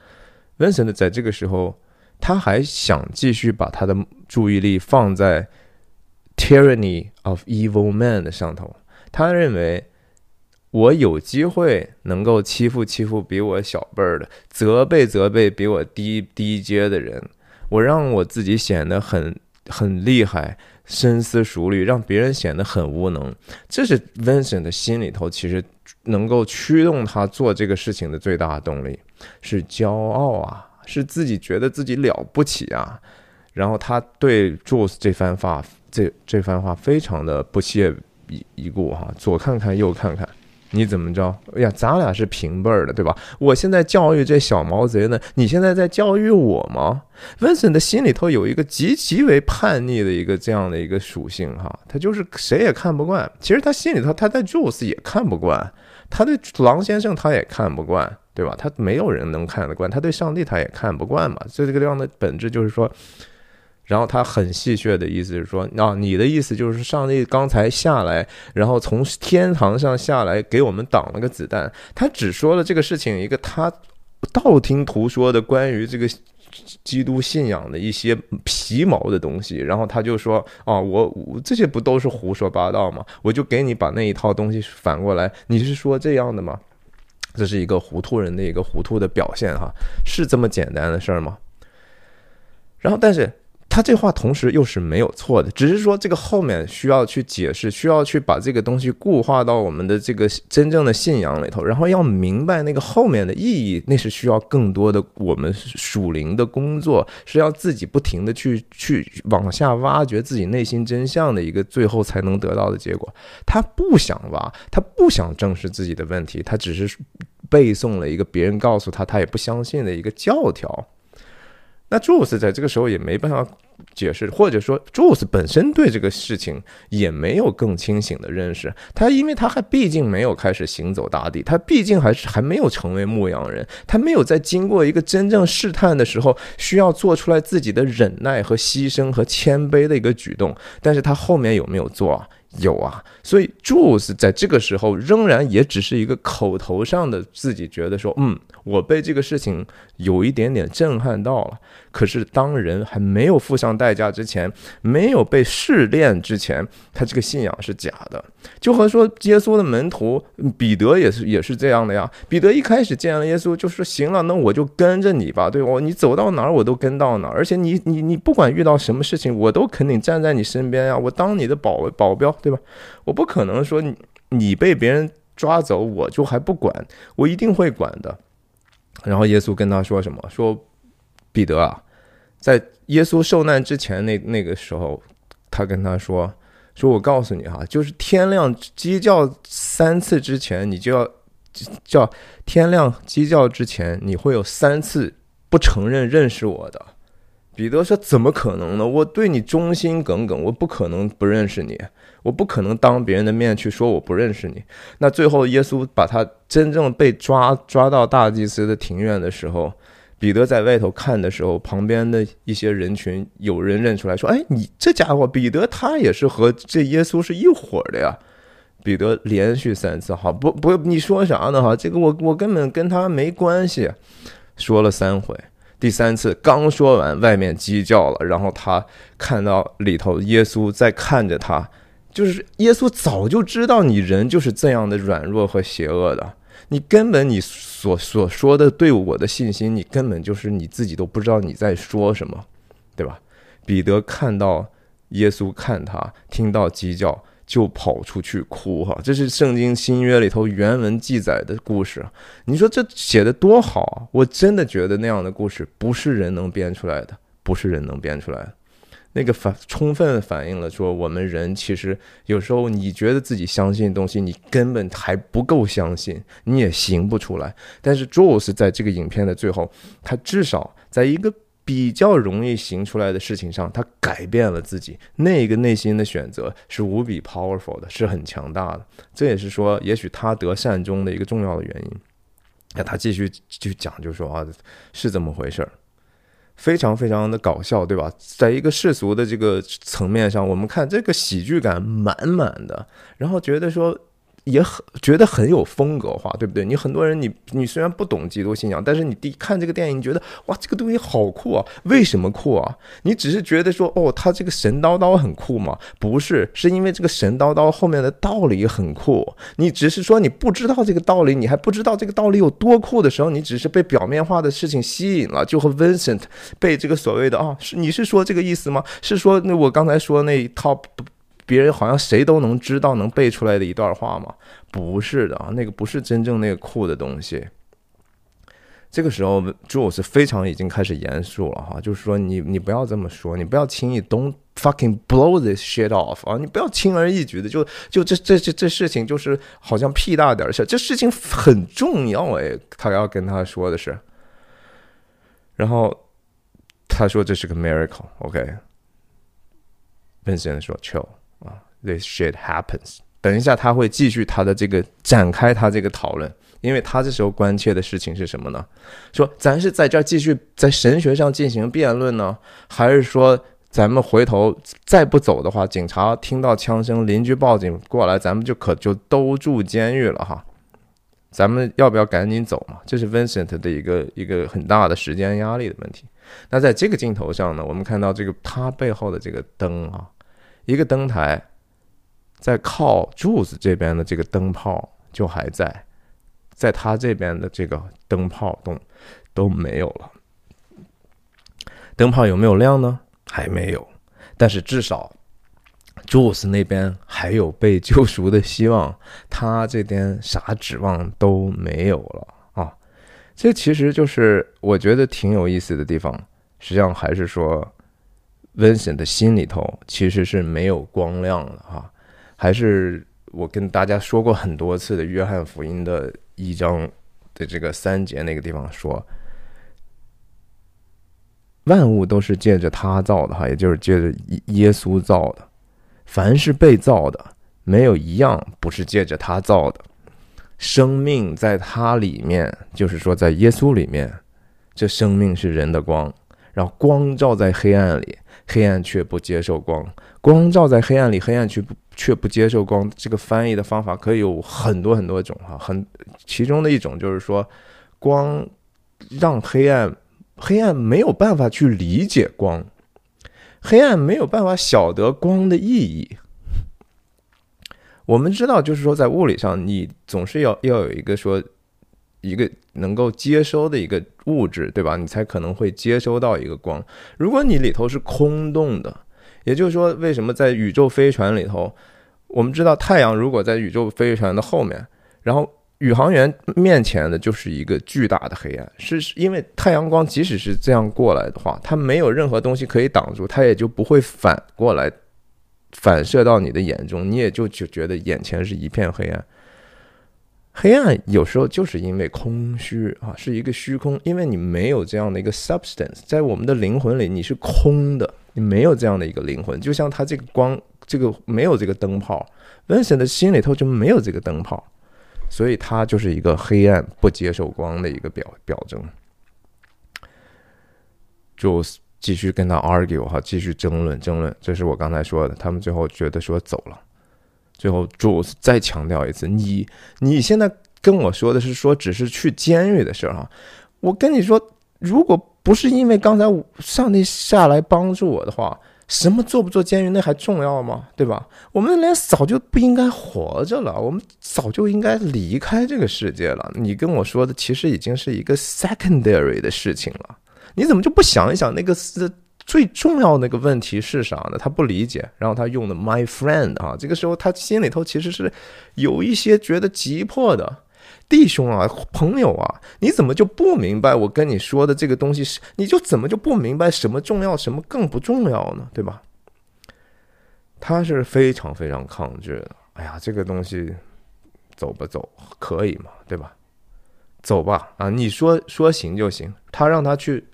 ？Vincent 在这个时候，他还想继续把他的注意力放在 tyranny of evil man 的上头。他认为，我有机会能够欺负欺负比我小辈儿的，责备责备比我低低阶的人，我让我自己显得很很厉害。深思熟虑，让别人显得很无能，这是 Vincent 的心里头其实能够驱动他做这个事情的最大动力，是骄傲啊，是自己觉得自己了不起啊。然后他对 Jules 这番话，这这番话非常的不屑一顾哈，左看看右看看。你怎么着？哎呀，咱俩是平辈儿的，对吧？我现在教育这小毛贼呢，你现在在教育我吗温森的心里头有一个极极为叛逆的一个这样的一个属性哈，他就是谁也看不惯。其实他心里头他在 Jules 也看不惯，他对狼先生他也看不惯，对吧？他没有人能看得惯，他对上帝他也看不惯嘛。所以这个地方的本质就是说。然后他很戏谑的意思是说，啊，你的意思就是上帝刚才下来，然后从天堂上下来给我们挡了个子弹。他只说了这个事情一个他道听途说的关于这个基督信仰的一些皮毛的东西，然后他就说，啊，我这些不都是胡说八道吗？我就给你把那一套东西反过来，你是说这样的吗？这是一个糊涂人的一个糊涂的表现哈，是这么简单的事儿吗？然后，但是。他这话同时又是没有错的，只是说这个后面需要去解释，需要去把这个东西固化到我们的这个真正的信仰里头，然后要明白那个后面的意义，那是需要更多的我们属灵的工作，是要自己不停的去去往下挖掘自己内心真相的一个最后才能得到的结果。他不想挖，他不想正视自己的问题，他只是背诵了一个别人告诉他他也不相信的一个教条。那 Jules 在这个时候也没办法。解释，或者说，Jules 本身对这个事情也没有更清醒的认识。他因为他还毕竟没有开始行走大地，他毕竟还是还没有成为牧羊人，他没有在经过一个真正试探的时候，需要做出来自己的忍耐和牺牲和谦卑的一个举动。但是他后面有没有做啊？有啊，所以 Jules 在这个时候仍然也只是一个口头上的自己觉得说，嗯，我被这个事情有一点点震撼到了。可是当人还没有付上代价之前，没有被试炼之前，他这个信仰是假的。就和说耶稣的门徒彼得也是也是这样的呀。彼得一开始见了耶稣，就说行了，那我就跟着你吧，对我你走到哪儿我都跟到哪儿，而且你你你不管遇到什么事情，我都肯定站在你身边呀，我当你的保保镖。对吧？我不可能说你被别人抓走，我就还不管，我一定会管的。然后耶稣跟他说什么？说彼得啊，在耶稣受难之前那那个时候，他跟他说：说我告诉你哈，就是天亮鸡叫三次之前，你就要叫天亮鸡叫之前，你会有三次不承认认识我的。彼得说：怎么可能呢？我对你忠心耿耿，我不可能不认识你。我不可能当别人的面去说我不认识你。那最后，耶稣把他真正被抓抓到大祭司的庭院的时候，彼得在外头看的时候，旁边的一些人群有人认出来说：“哎，你这家伙，彼得他也是和这耶稣是一伙的呀。”彼得连续三次：“好，不不，你说啥呢？哈，这个我我根本跟他没关系。”说了三回，第三次刚说完，外面鸡叫了，然后他看到里头耶稣在看着他。就是耶稣早就知道你人就是这样的软弱和邪恶的，你根本你所所说的对我的信心，你根本就是你自己都不知道你在说什么，对吧？彼得看到耶稣看他，听到鸡叫就跑出去哭，哈，这是圣经新约里头原文记载的故事。你说这写的多好啊！我真的觉得那样的故事不是人能编出来的，不是人能编出来的。那个反充分反映了说，我们人其实有时候你觉得自己相信东西，你根本还不够相信，你也行不出来。但是 Jules 在这个影片的最后，他至少在一个比较容易行出来的事情上，他改变了自己。那个内心的选择是无比 powerful 的，是很强大的。这也是说，也许他得善终的一个重要的原因。那他继续去讲，就说啊，是这么回事儿。非常非常的搞笑，对吧？在一个世俗的这个层面上，我们看这个喜剧感满满的，然后觉得说。也很觉得很有风格化，对不对？你很多人，你你虽然不懂基督信仰，但是你第一看这个电影，你觉得哇，这个东西好酷啊！为什么酷啊？你只是觉得说，哦，他这个神叨叨很酷吗？不是，是因为这个神叨叨后面的道理很酷。你只是说你不知道这个道理，你还不知道这个道理有多酷的时候，你只是被表面化的事情吸引了，就和 Vincent 被这个所谓的啊，是你是说这个意思吗？是说那我刚才说那一套。别人好像谁都能知道、能背出来的一段话吗？不是的啊，那个不是真正那个酷的东西。这个时候，Jules 非常已经开始严肃了哈，就是说你你不要这么说，你不要轻易 don't fucking blow this shit off 啊，你不要轻而易举的就就这这这这事情就是好像屁大点事，这事情很重要哎，他要跟他说的是，然后他说这是个 miracle，OK，Vincent 说 chill。This shit happens。等一下，他会继续他的这个展开他这个讨论，因为他这时候关切的事情是什么呢？说咱是在这儿继续在神学上进行辩论呢，还是说咱们回头再不走的话，警察听到枪声，邻居报警过来，咱们就可就都住监狱了哈？咱们要不要赶紧走嘛？这是 Vincent 的一个一个很大的时间压力的问题。那在这个镜头上呢，我们看到这个他背后的这个灯啊，一个灯台。在靠柱子这边的这个灯泡就还在，在他这边的这个灯泡都都没有了。灯泡有没有亮呢？还没有，但是至少柱子那边还有被救赎的希望，他这边啥指望都没有了啊！这其实就是我觉得挺有意思的地方。实际上还是说，Vincent 的心里头其实是没有光亮的哈。还是我跟大家说过很多次的《约翰福音》的一章的这个三节那个地方说，万物都是借着他造的哈，也就是借着耶稣造的。凡是被造的，没有一样不是借着他造的。生命在他里面，就是说在耶稣里面，这生命是人的光，然后光照在黑暗里，黑暗却不接受光。光照在黑暗里，黑暗却不。却不接受光，这个翻译的方法可以有很多很多种哈，很其中的一种就是说，光让黑暗黑暗没有办法去理解光，黑暗没有办法晓得光的意义。我们知道，就是说在物理上，你总是要要有一个说一个能够接收的一个物质，对吧？你才可能会接收到一个光。如果你里头是空洞的。也就是说，为什么在宇宙飞船里头，我们知道太阳如果在宇宙飞船的后面，然后宇航员面前的就是一个巨大的黑暗，是因为太阳光即使是这样过来的话，它没有任何东西可以挡住，它也就不会反过来反射到你的眼中，你也就就觉得眼前是一片黑暗。黑暗有时候就是因为空虚啊，是一个虚空，因为你没有这样的一个 substance，在我们的灵魂里你是空的。你没有这样的一个灵魂，就像他这个光，这个没有这个灯泡，Vincent 的心里头就没有这个灯泡，所以他就是一个黑暗不接受光的一个表表征。就继续跟他 argue 哈，继续争论争论，这是我刚才说的，他们最后觉得说走了，最后 jos 再强调一次，你你现在跟我说的是说只是去监狱的事儿哈，我跟你说如果。不是因为刚才上帝下来帮助我的话，什么做不做监狱那还重要吗？对吧？我们连早就不应该活着了，我们早就应该离开这个世界了。你跟我说的其实已经是一个 secondary 的事情了，你怎么就不想一想那个是最重要的那个问题是啥呢？他不理解，然后他用的 my friend 啊，这个时候他心里头其实是有一些觉得急迫的。弟兄啊，朋友啊，你怎么就不明白我跟你说的这个东西是？你就怎么就不明白什么重要，什么更不重要呢？对吧？他是非常非常抗拒的。哎呀，这个东西走不走可以嘛？对吧？走吧，啊，你说说行就行。他让他去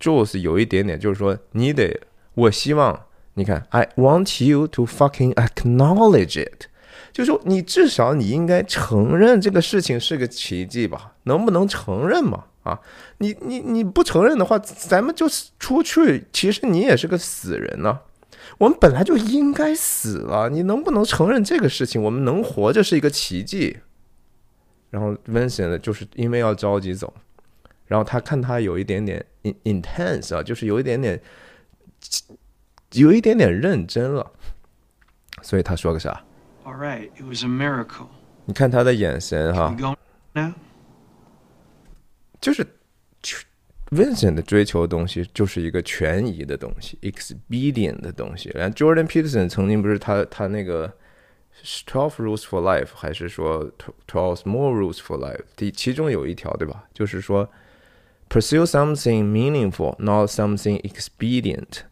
，Jules 有一点点就是说，你得，我希望你看，I want you to fucking acknowledge it。就说你至少你应该承认这个事情是个奇迹吧？能不能承认嘛？啊，你你你不承认的话，咱们就出去。其实你也是个死人呢。我们本来就应该死了。你能不能承认这个事情？我们能活着是一个奇迹。然后 Vincent 就是因为要着急走，然后他看他有一点点 intense 啊，就是有一点点有一点点认真了，所以他说个啥？All right, it was a miracle. 你看他的眼神哈，就是 Vincent 的追求的东西就是一个权宜的东西，expedient 的东西。然后 Jordan Peterson 曾经不是他他那个 Twelve Rules for Life，还是说 Twelve More Rules for Life？第其中有一条对吧？就是说 Pursue something meaningful, not something expedient。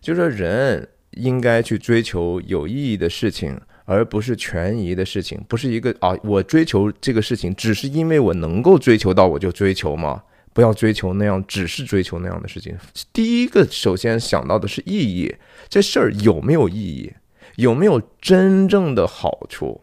就是说人应该去追求有意义的事情。而不是权宜的事情，不是一个啊，我追求这个事情，只是因为我能够追求到，我就追求吗？不要追求那样，只是追求那样的事情。第一个，首先想到的是意义，这事儿有没有意义，有没有真正的好处？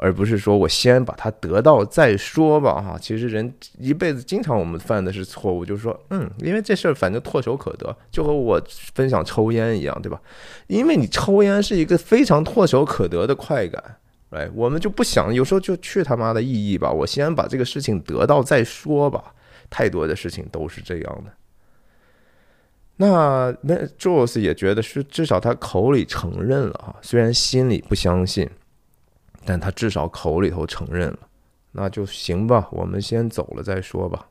而不是说我先把它得到再说吧，哈，其实人一辈子经常我们犯的是错误，就是说，嗯，因为这事儿反正唾手可得，就和我分享抽烟一样，对吧？因为你抽烟是一个非常唾手可得的快感，哎，我们就不想，有时候就去他妈的意义吧，我先把这个事情得到再说吧，太多的事情都是这样的。那那 Jules 也觉得是，至少他口里承认了啊，虽然心里不相信。但他至少口里头承认了，那就行吧。我们先走了再说吧。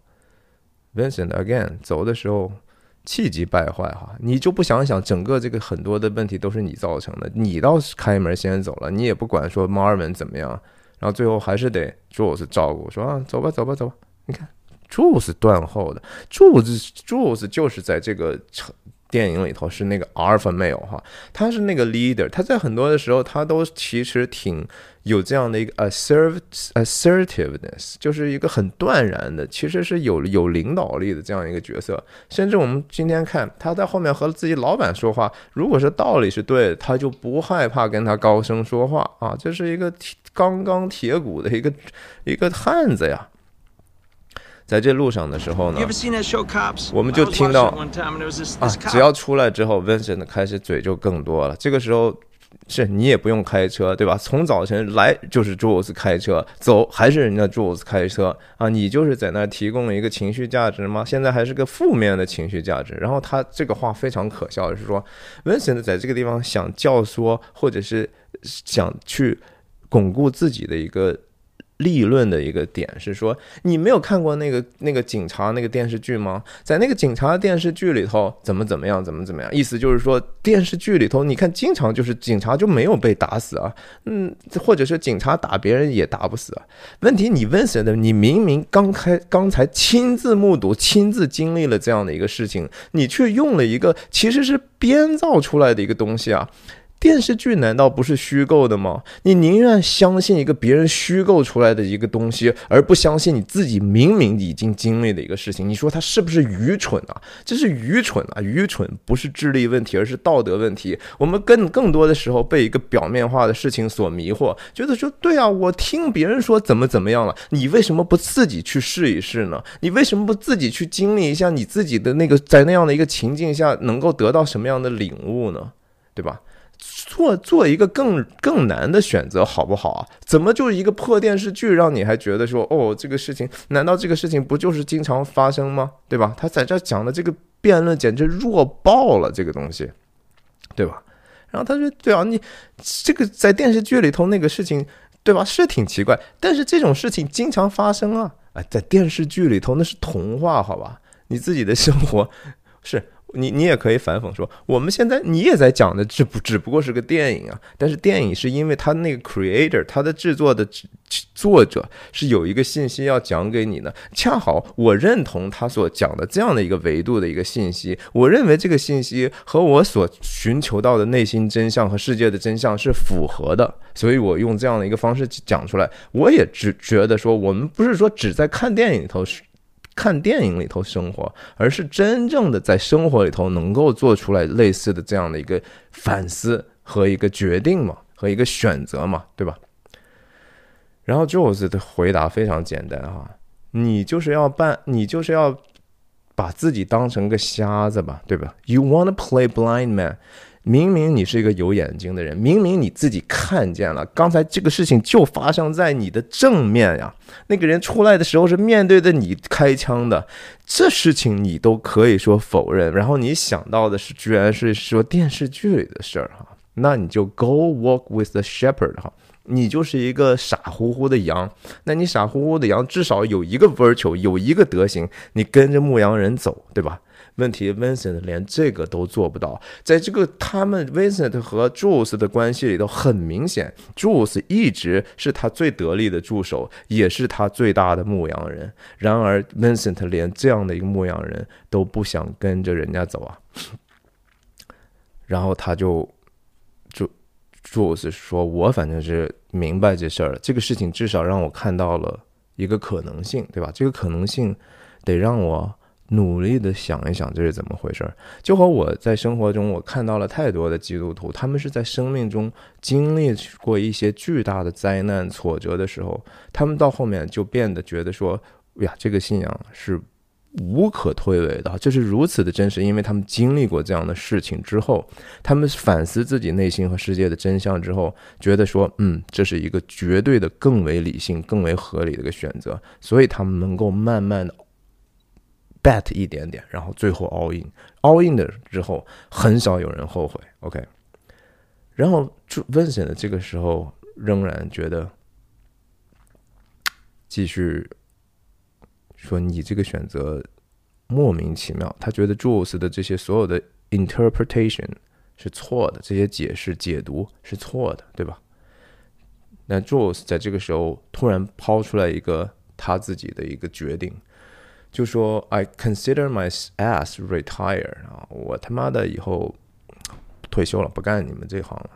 Vincent again 走的时候气急败坏哈，你就不想想整个这个很多的问题都是你造成的，你倒是开门先走了，你也不管说 Marvin 怎么样，然后最后还是得 Jules 照顾，说啊走吧走吧走吧。你看 Jules 断后的，Jules Jules 就是在这个城。电影里头是那个 alpha male 哈，他是那个 leader，他在很多的时候他都其实挺有这样的一个 assert assertiveness，就是一个很断然的，其实是有有领导力的这样一个角色。甚至我们今天看他在后面和自己老板说话，如果是道理是对的，他就不害怕跟他高声说话啊，这是一个刚刚铁骨的一个一个汉子呀。在这路上的时候呢，我们就听到啊，只要出来之后，Vincent 开始嘴就更多了。这个时候是你也不用开车，对吧？从早晨来就是 Jules 开车，走还是人家 Jules 开车啊？你就是在那提供一个情绪价值吗？现在还是个负面的情绪价值。然后他这个话非常可笑，是说 Vincent 在这个地方想教唆，或者是想去巩固自己的一个。立论的一个点是说，你没有看过那个那个警察那个电视剧吗？在那个警察电视剧里头，怎么怎么样，怎么怎么样？意思就是说，电视剧里头，你看经常就是警察就没有被打死啊，嗯，或者是警察打别人也打不死。问题你问谁的？你明明刚开刚才亲自目睹、亲自经历了这样的一个事情，你却用了一个其实是编造出来的一个东西啊。电视剧难道不是虚构的吗？你宁愿相信一个别人虚构出来的一个东西，而不相信你自己明明已经经历的一个事情。你说他是不是愚蠢啊？这是愚蠢啊！愚蠢不是智力问题，而是道德问题。我们更更多的时候被一个表面化的事情所迷惑，觉得说对啊，我听别人说怎么怎么样了，你为什么不自己去试一试呢？你为什么不自己去经历一下你自己的那个在那样的一个情境下能够得到什么样的领悟呢？对吧？做做一个更更难的选择，好不好啊？怎么就一个破电视剧，让你还觉得说，哦，这个事情，难道这个事情不就是经常发生吗？对吧？他在这讲的这个辩论简直弱爆了，这个东西，对吧？然后他说，对啊，你这个在电视剧里头那个事情，对吧？是挺奇怪，但是这种事情经常发生啊！哎，在电视剧里头那是童话，好吧？你自己的生活是。你你也可以反讽说，我们现在你也在讲的，只不只不过是个电影啊。但是电影是因为它那个 creator，它的制作的作者是有一个信息要讲给你的。恰好我认同他所讲的这样的一个维度的一个信息，我认为这个信息和我所寻求到的内心真相和世界的真相是符合的，所以我用这样的一个方式讲出来。我也只觉得说，我们不是说只在看电影里头。看电影里头生活，而是真正的在生活里头能够做出来类似的这样的一个反思和一个决定嘛，和一个选择嘛，对吧？然后 Jules 的回答非常简单哈，你就是要扮，你就是要把自己当成个瞎子吧，对吧？You wanna play blind man。明明你是一个有眼睛的人，明明你自己看见了，刚才这个事情就发生在你的正面呀。那个人出来的时候是面对着你开枪的，这事情你都可以说否认。然后你想到的是，居然是说电视剧里的事儿哈，那你就 go walk with the shepherd 哈，你就是一个傻乎乎的羊。那你傻乎乎的羊，至少有一个 virtue，有一个德行，你跟着牧羊人走，对吧？问题，Vincent 连这个都做不到。在这个他们 Vincent 和 Jules 的关系里头，很明显，Jules 一直是他最得力的助手，也是他最大的牧羊人。然而，Vincent 连这样的一个牧羊人都不想跟着人家走啊。然后他就就 Jules 说：“我反正是明白这事儿了。这个事情至少让我看到了一个可能性，对吧？这个可能性得让我。”努力的想一想这是怎么回事儿，就和我在生活中我看到了太多的基督徒，他们是在生命中经历过一些巨大的灾难挫折的时候，他们到后面就变得觉得说，呀，这个信仰是无可推诿的，这是如此的真实，因为他们经历过这样的事情之后，他们反思自己内心和世界的真相之后，觉得说，嗯，这是一个绝对的更为理性、更为合理的一个选择，所以他们能够慢慢的。Bet 一点点，然后最后 all in，all in 的之后，很少有人后悔。OK，然后 Vincent 这个时候仍然觉得，继续说你这个选择莫名其妙。他觉得 Jules 的这些所有的 interpretation 是错的，这些解释解读是错的，对吧？那 Jules 在这个时候突然抛出来一个他自己的一个决定。就说 I consider my ass retire 啊，我他妈的以后退休了，不干你们这行了。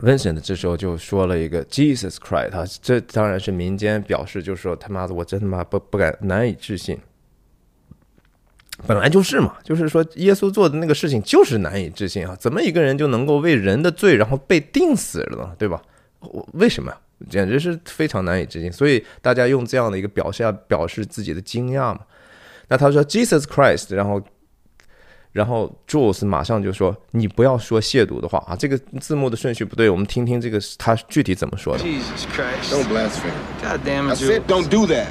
Vincent 这时候就说了一个 Jesus Christ，他这当然是民间表示，就是说他妈的，我真他妈不不敢难以置信。本来就是嘛，就是说耶稣做的那个事情就是难以置信啊，怎么一个人就能够为人的罪然后被定死了呢？对吧？我为什么呀？简直是非常难以置信，所以大家用这样的一个表现表示自己的惊讶嘛。那他说 Jesus Christ，然后，然后 Jules 马上就说：“你不要说亵渎的话啊！这个字幕的顺序不对，我们听听这个他具体怎么说的。Jesus Christ. Don't blaspheme. God damn I it, said Jules. don't do that.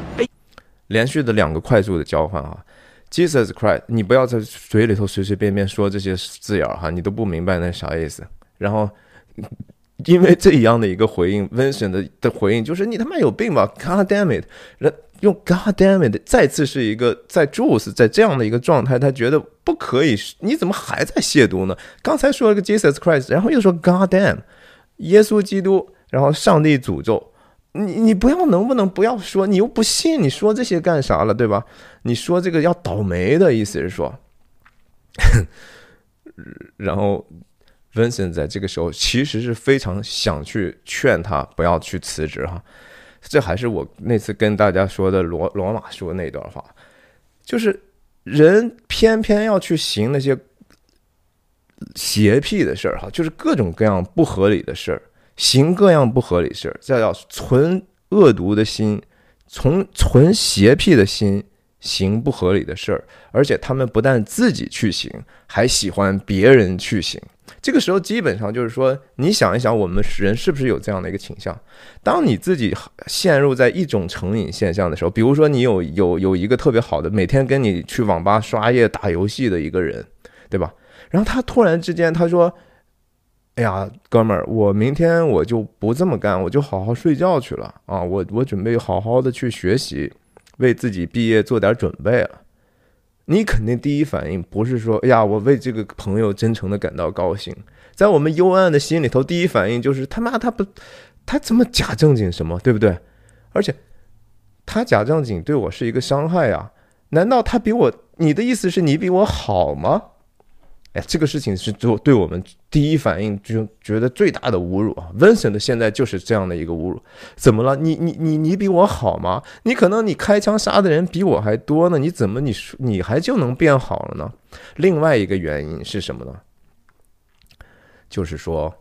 连续的两个快速的交换啊，Jesus Christ，你不要在嘴里头随随便便说这些字眼儿哈，你都不明白那啥意思。然后因为这样的一个回应，Vincent 的的回应就是你他妈有病吧，God damn it！人用 God damn it 再次是一个在 Jules 在这样的一个状态，他觉得不可以，你怎么还在亵渎呢？刚才说了个 Jesus Christ，然后又说 God damn，耶稣基督，然后上帝诅咒。你你不要能不能不要说？你又不信，你说这些干啥了，对吧？你说这个要倒霉的意思是说，然后 Vincent 在这个时候其实是非常想去劝他不要去辞职哈。这还是我那次跟大家说的罗罗马说那段话，就是人偏偏要去行那些邪僻的事儿哈，就是各种各样不合理的事儿。行各样不合理事儿，这叫存恶毒的心，从存邪僻的心行不合理的事儿，而且他们不但自己去行，还喜欢别人去行。这个时候基本上就是说，你想一想，我们人是不是有这样的一个倾向？当你自己陷入在一种成瘾现象的时候，比如说你有有有一个特别好的，每天跟你去网吧刷夜打游戏的一个人，对吧？然后他突然之间他说。哎呀，哥们儿，我明天我就不这么干，我就好好睡觉去了啊！我我准备好好的去学习，为自己毕业做点准备了。你肯定第一反应不是说，哎呀，我为这个朋友真诚的感到高兴。在我们幽暗的心里头，第一反应就是他妈他不，他怎么假正经什么，对不对？而且他假正经对我是一个伤害啊、难道他比我？你的意思是你比我好吗？哎，这个事情是做对我们第一反应就觉得最大的侮辱啊！Vincent 现在就是这样的一个侮辱，怎么了？你你你你比我好吗？你可能你开枪杀的人比我还多呢，你怎么你说你还就能变好了呢？另外一个原因是什么呢？就是说，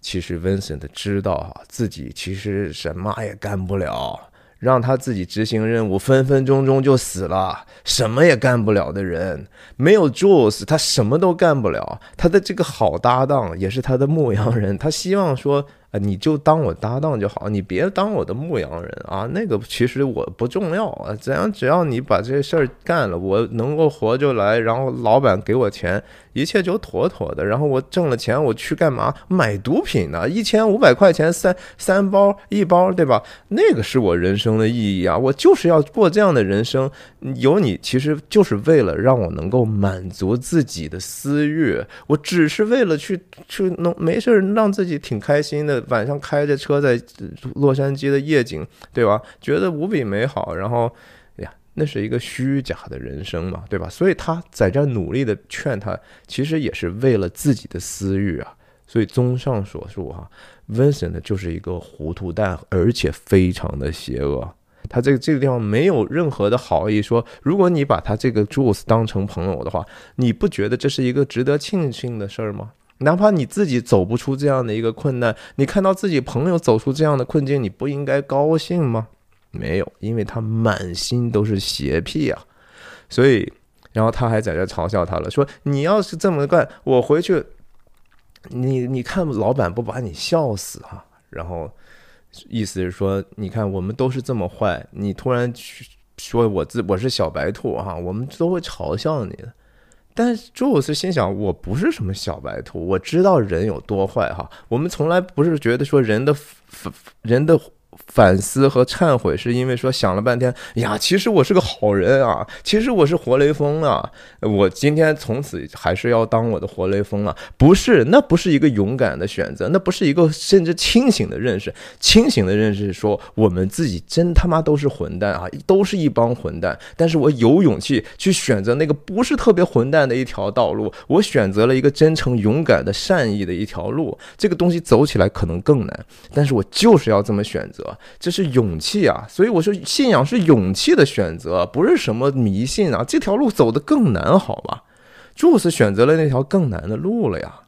其实 Vincent 知道啊、自己其实什么也干不了。让他自己执行任务，分分钟钟就死了，什么也干不了的人，没有 Jules，他什么都干不了。他的这个好搭档也是他的牧羊人，他希望说，啊，你就当我搭档就好，你别当我的牧羊人啊。那个其实我不重要啊，怎样只要你把这事儿干了，我能够活就来，然后老板给我钱，一切就妥妥的。然后我挣了钱，我去干嘛？买毒品呢？一千五百块钱三三包一包，对吧？那个是我人生的意义啊！我就是要过这样的人生。有你，其实就是为了让我能够满足自己的私欲。我只是为了去去弄没事让自己挺开心的，晚上开着车在洛杉矶的夜景，对吧？觉得无比美好。然后，呀，那是一个虚假的人生嘛，对吧？所以他在这儿努力的劝他，其实也是为了自己的私欲啊。所以综上所述哈，Vincent 就是一个糊涂蛋，而且非常的邪恶。他这个这个地方没有任何的好意说，如果你把他这个 Jules 当成朋友的话，你不觉得这是一个值得庆幸的事儿吗？哪怕你自己走不出这样的一个困难，你看到自己朋友走出这样的困境，你不应该高兴吗？没有，因为他满心都是邪僻啊，所以，然后他还在这嘲笑他了，说你要是这么干，我回去，你你看老板不把你笑死哈、然后意思是说，你看我们都是这么坏，你突然说我自我是小白兔哈、我们都会嘲笑你的。但朱鲁斯心想，我不是什么小白兔，我知道人有多坏哈。我们从来不是觉得说人的人的反思和忏悔，是因为说想了半天呀，其实我是个好人啊，其实我是活雷锋啊，我今天从此还是要当我的活雷锋啊。不是，那不是一个勇敢的选择，那不是一个甚至清醒的认识。清醒的认识是说，我们自己真他妈都是混蛋啊，都是一帮混蛋。但是我有勇气去选择那个不是特别混蛋的一条道路，我选择了一个真诚、勇敢的、善意的一条路。这个东西走起来可能更难，但是我就是要这么选择，这是勇气啊！所以我说，信仰是勇气的选择，不是什么迷信啊。这条路走得更难，好吧？朱斯选择了那条更难的路了呀。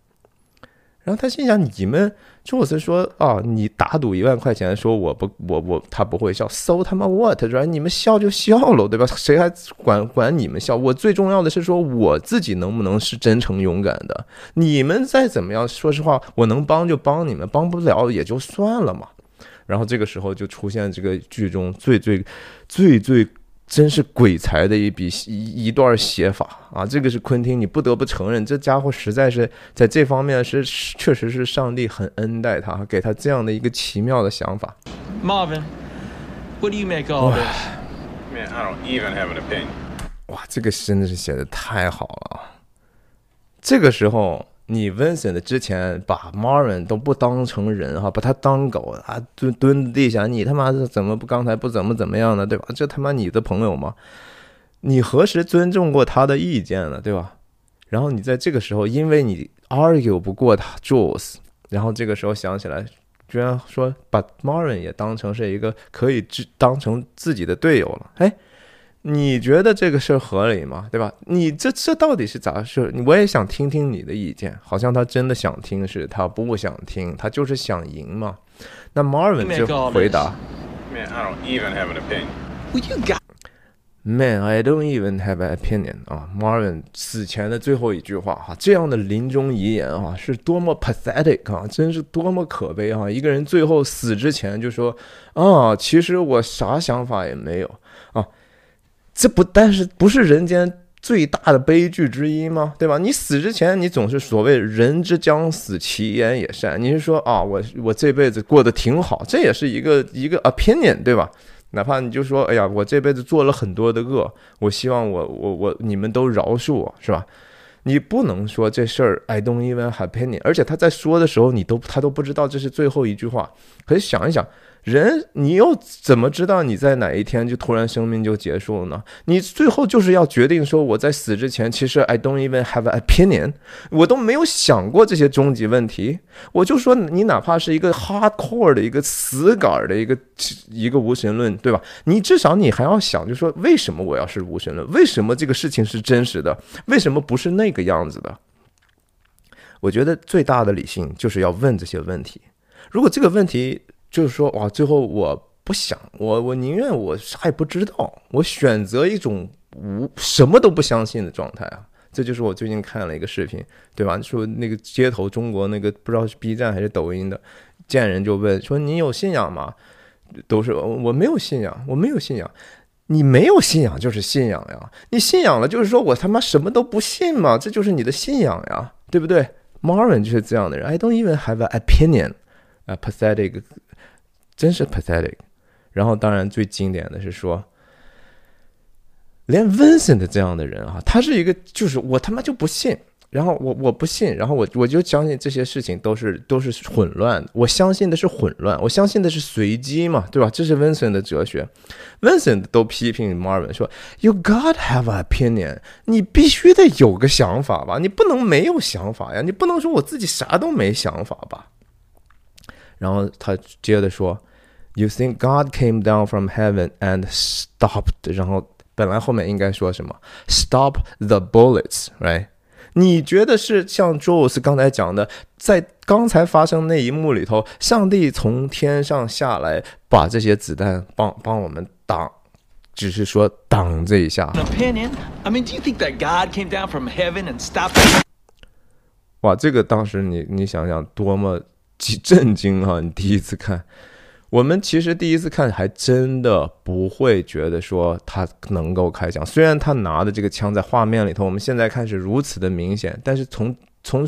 然后他心想：你们朱斯说啊，你打赌一万块钱，说我不，我我他不会笑，so 他妈 what，说？你们笑就笑了，对吧？谁还管管你们笑？我最重要的是说我自己能不能是真诚勇敢的。你们再怎么样，说实话，我能帮就帮你们，帮不了也就算了嘛。然后这个时候就出现这个剧中最最最最。真是鬼才的一笔一一段写法啊！这个是昆汀，你不得不承认，这家伙实在是在这方面是确实是上帝很恩待他，给他这样的一个奇妙的想法。Marvin，what do you make of this？Man，I don't even have an opinion。哇，这个真的是写的太好了。这个时候。你 Vincent 之前把 Marvin 都不当成人哈，把他当狗啊，蹲蹲地下，你他妈是怎么不刚才不怎么怎么样呢？对吧？这他妈你的朋友吗？你何时尊重过他的意见了？对吧？然后你在这个时候，因为你 argue 不过他 Jules，然后这个时候想起来，居然说把 Marvin 也当成是一个可以当成自己的队友了，哎。你觉得这个事儿合理吗？对吧？你这这到底是咋回事？我也想听听你的意见。好像他真的想听，是他不想听，他就是想赢嘛。那 Marvin 就回答：Man, I don't even have an opinion. Man, I don't even have an opinion. 啊，Marvin 死前的最后一句话哈，这样的临终遗言啊，是多么 pathetic 啊，真是多么可悲啊！一个人最后死之前就说啊，其实我啥想法也没有啊。这不但是不是人间最大的悲剧之一吗？对吧？你死之前，你总是所谓“人之将死，其言也善”。你是说啊，我我这辈子过得挺好，这也是一个一个 opinion，对吧？哪怕你就说，哎呀，我这辈子做了很多的恶，我希望我我我你们都饶恕我，是吧？你不能说这事儿 I don't even have opinion，而且他在说的时候，你都他都不知道这是最后一句话。可是想一想。人，你又怎么知道你在哪一天就突然生命就结束了呢？你最后就是要决定说，我在死之前，其实 I don't even have an opinion，我都没有想过这些终极问题。我就说，你哪怕是一个 hardcore 的一个死杆的一个一个无神论，对吧？你至少你还要想，就说为什么我要是无神论？为什么这个事情是真实的？为什么不是那个样子的？我觉得最大的理性就是要问这些问题。如果这个问题，就是说，哇，最后我不想，我我宁愿我啥也不知道，我选择一种无什么都不相信的状态啊！这就是我最近看了一个视频，对吧？说那个街头中国那个不知道是 B 站还是抖音的，见人就问说：“你有信仰吗？”都是我没有信仰，我没有信仰。你没有信仰就是信仰呀，你信仰了就是说我他妈什么都不信嘛，这就是你的信仰呀，对不对？Marvin 就是这样的人，I don't even have an opinion，啊，pathetic。真是 pathetic，然后当然最经典的是说，连 Vincent 这样的人啊，他是一个就是我他妈就不信，然后我我不信，然后我我就相信这些事情都是都是混乱的，我相信的是混乱，我相信的是随机嘛，对吧？这是 Vincent 的哲学，Vincent 都批评 Marvin 说，You got have an opinion，你必须得有个想法吧，你不能没有想法呀，你不能说我自己啥都没想法吧。然后他接着说。You think God came down from heaven and stopped？然后本来后面应该说什么？Stop the bullets，right？你觉得是像 Jules 刚才讲的，在刚才发生那一幕里头，上帝从天上下来，把这些子弹帮帮我们挡，只是说挡这一下。Opinion？I mean，do you think that God came down from heaven and stopped？哇，这个当时你你想想多么 震惊啊！你第一次看。我们其实第一次看，还真的不会觉得说他能够开枪。虽然他拿的这个枪在画面里头，我们现在看是如此的明显，但是从从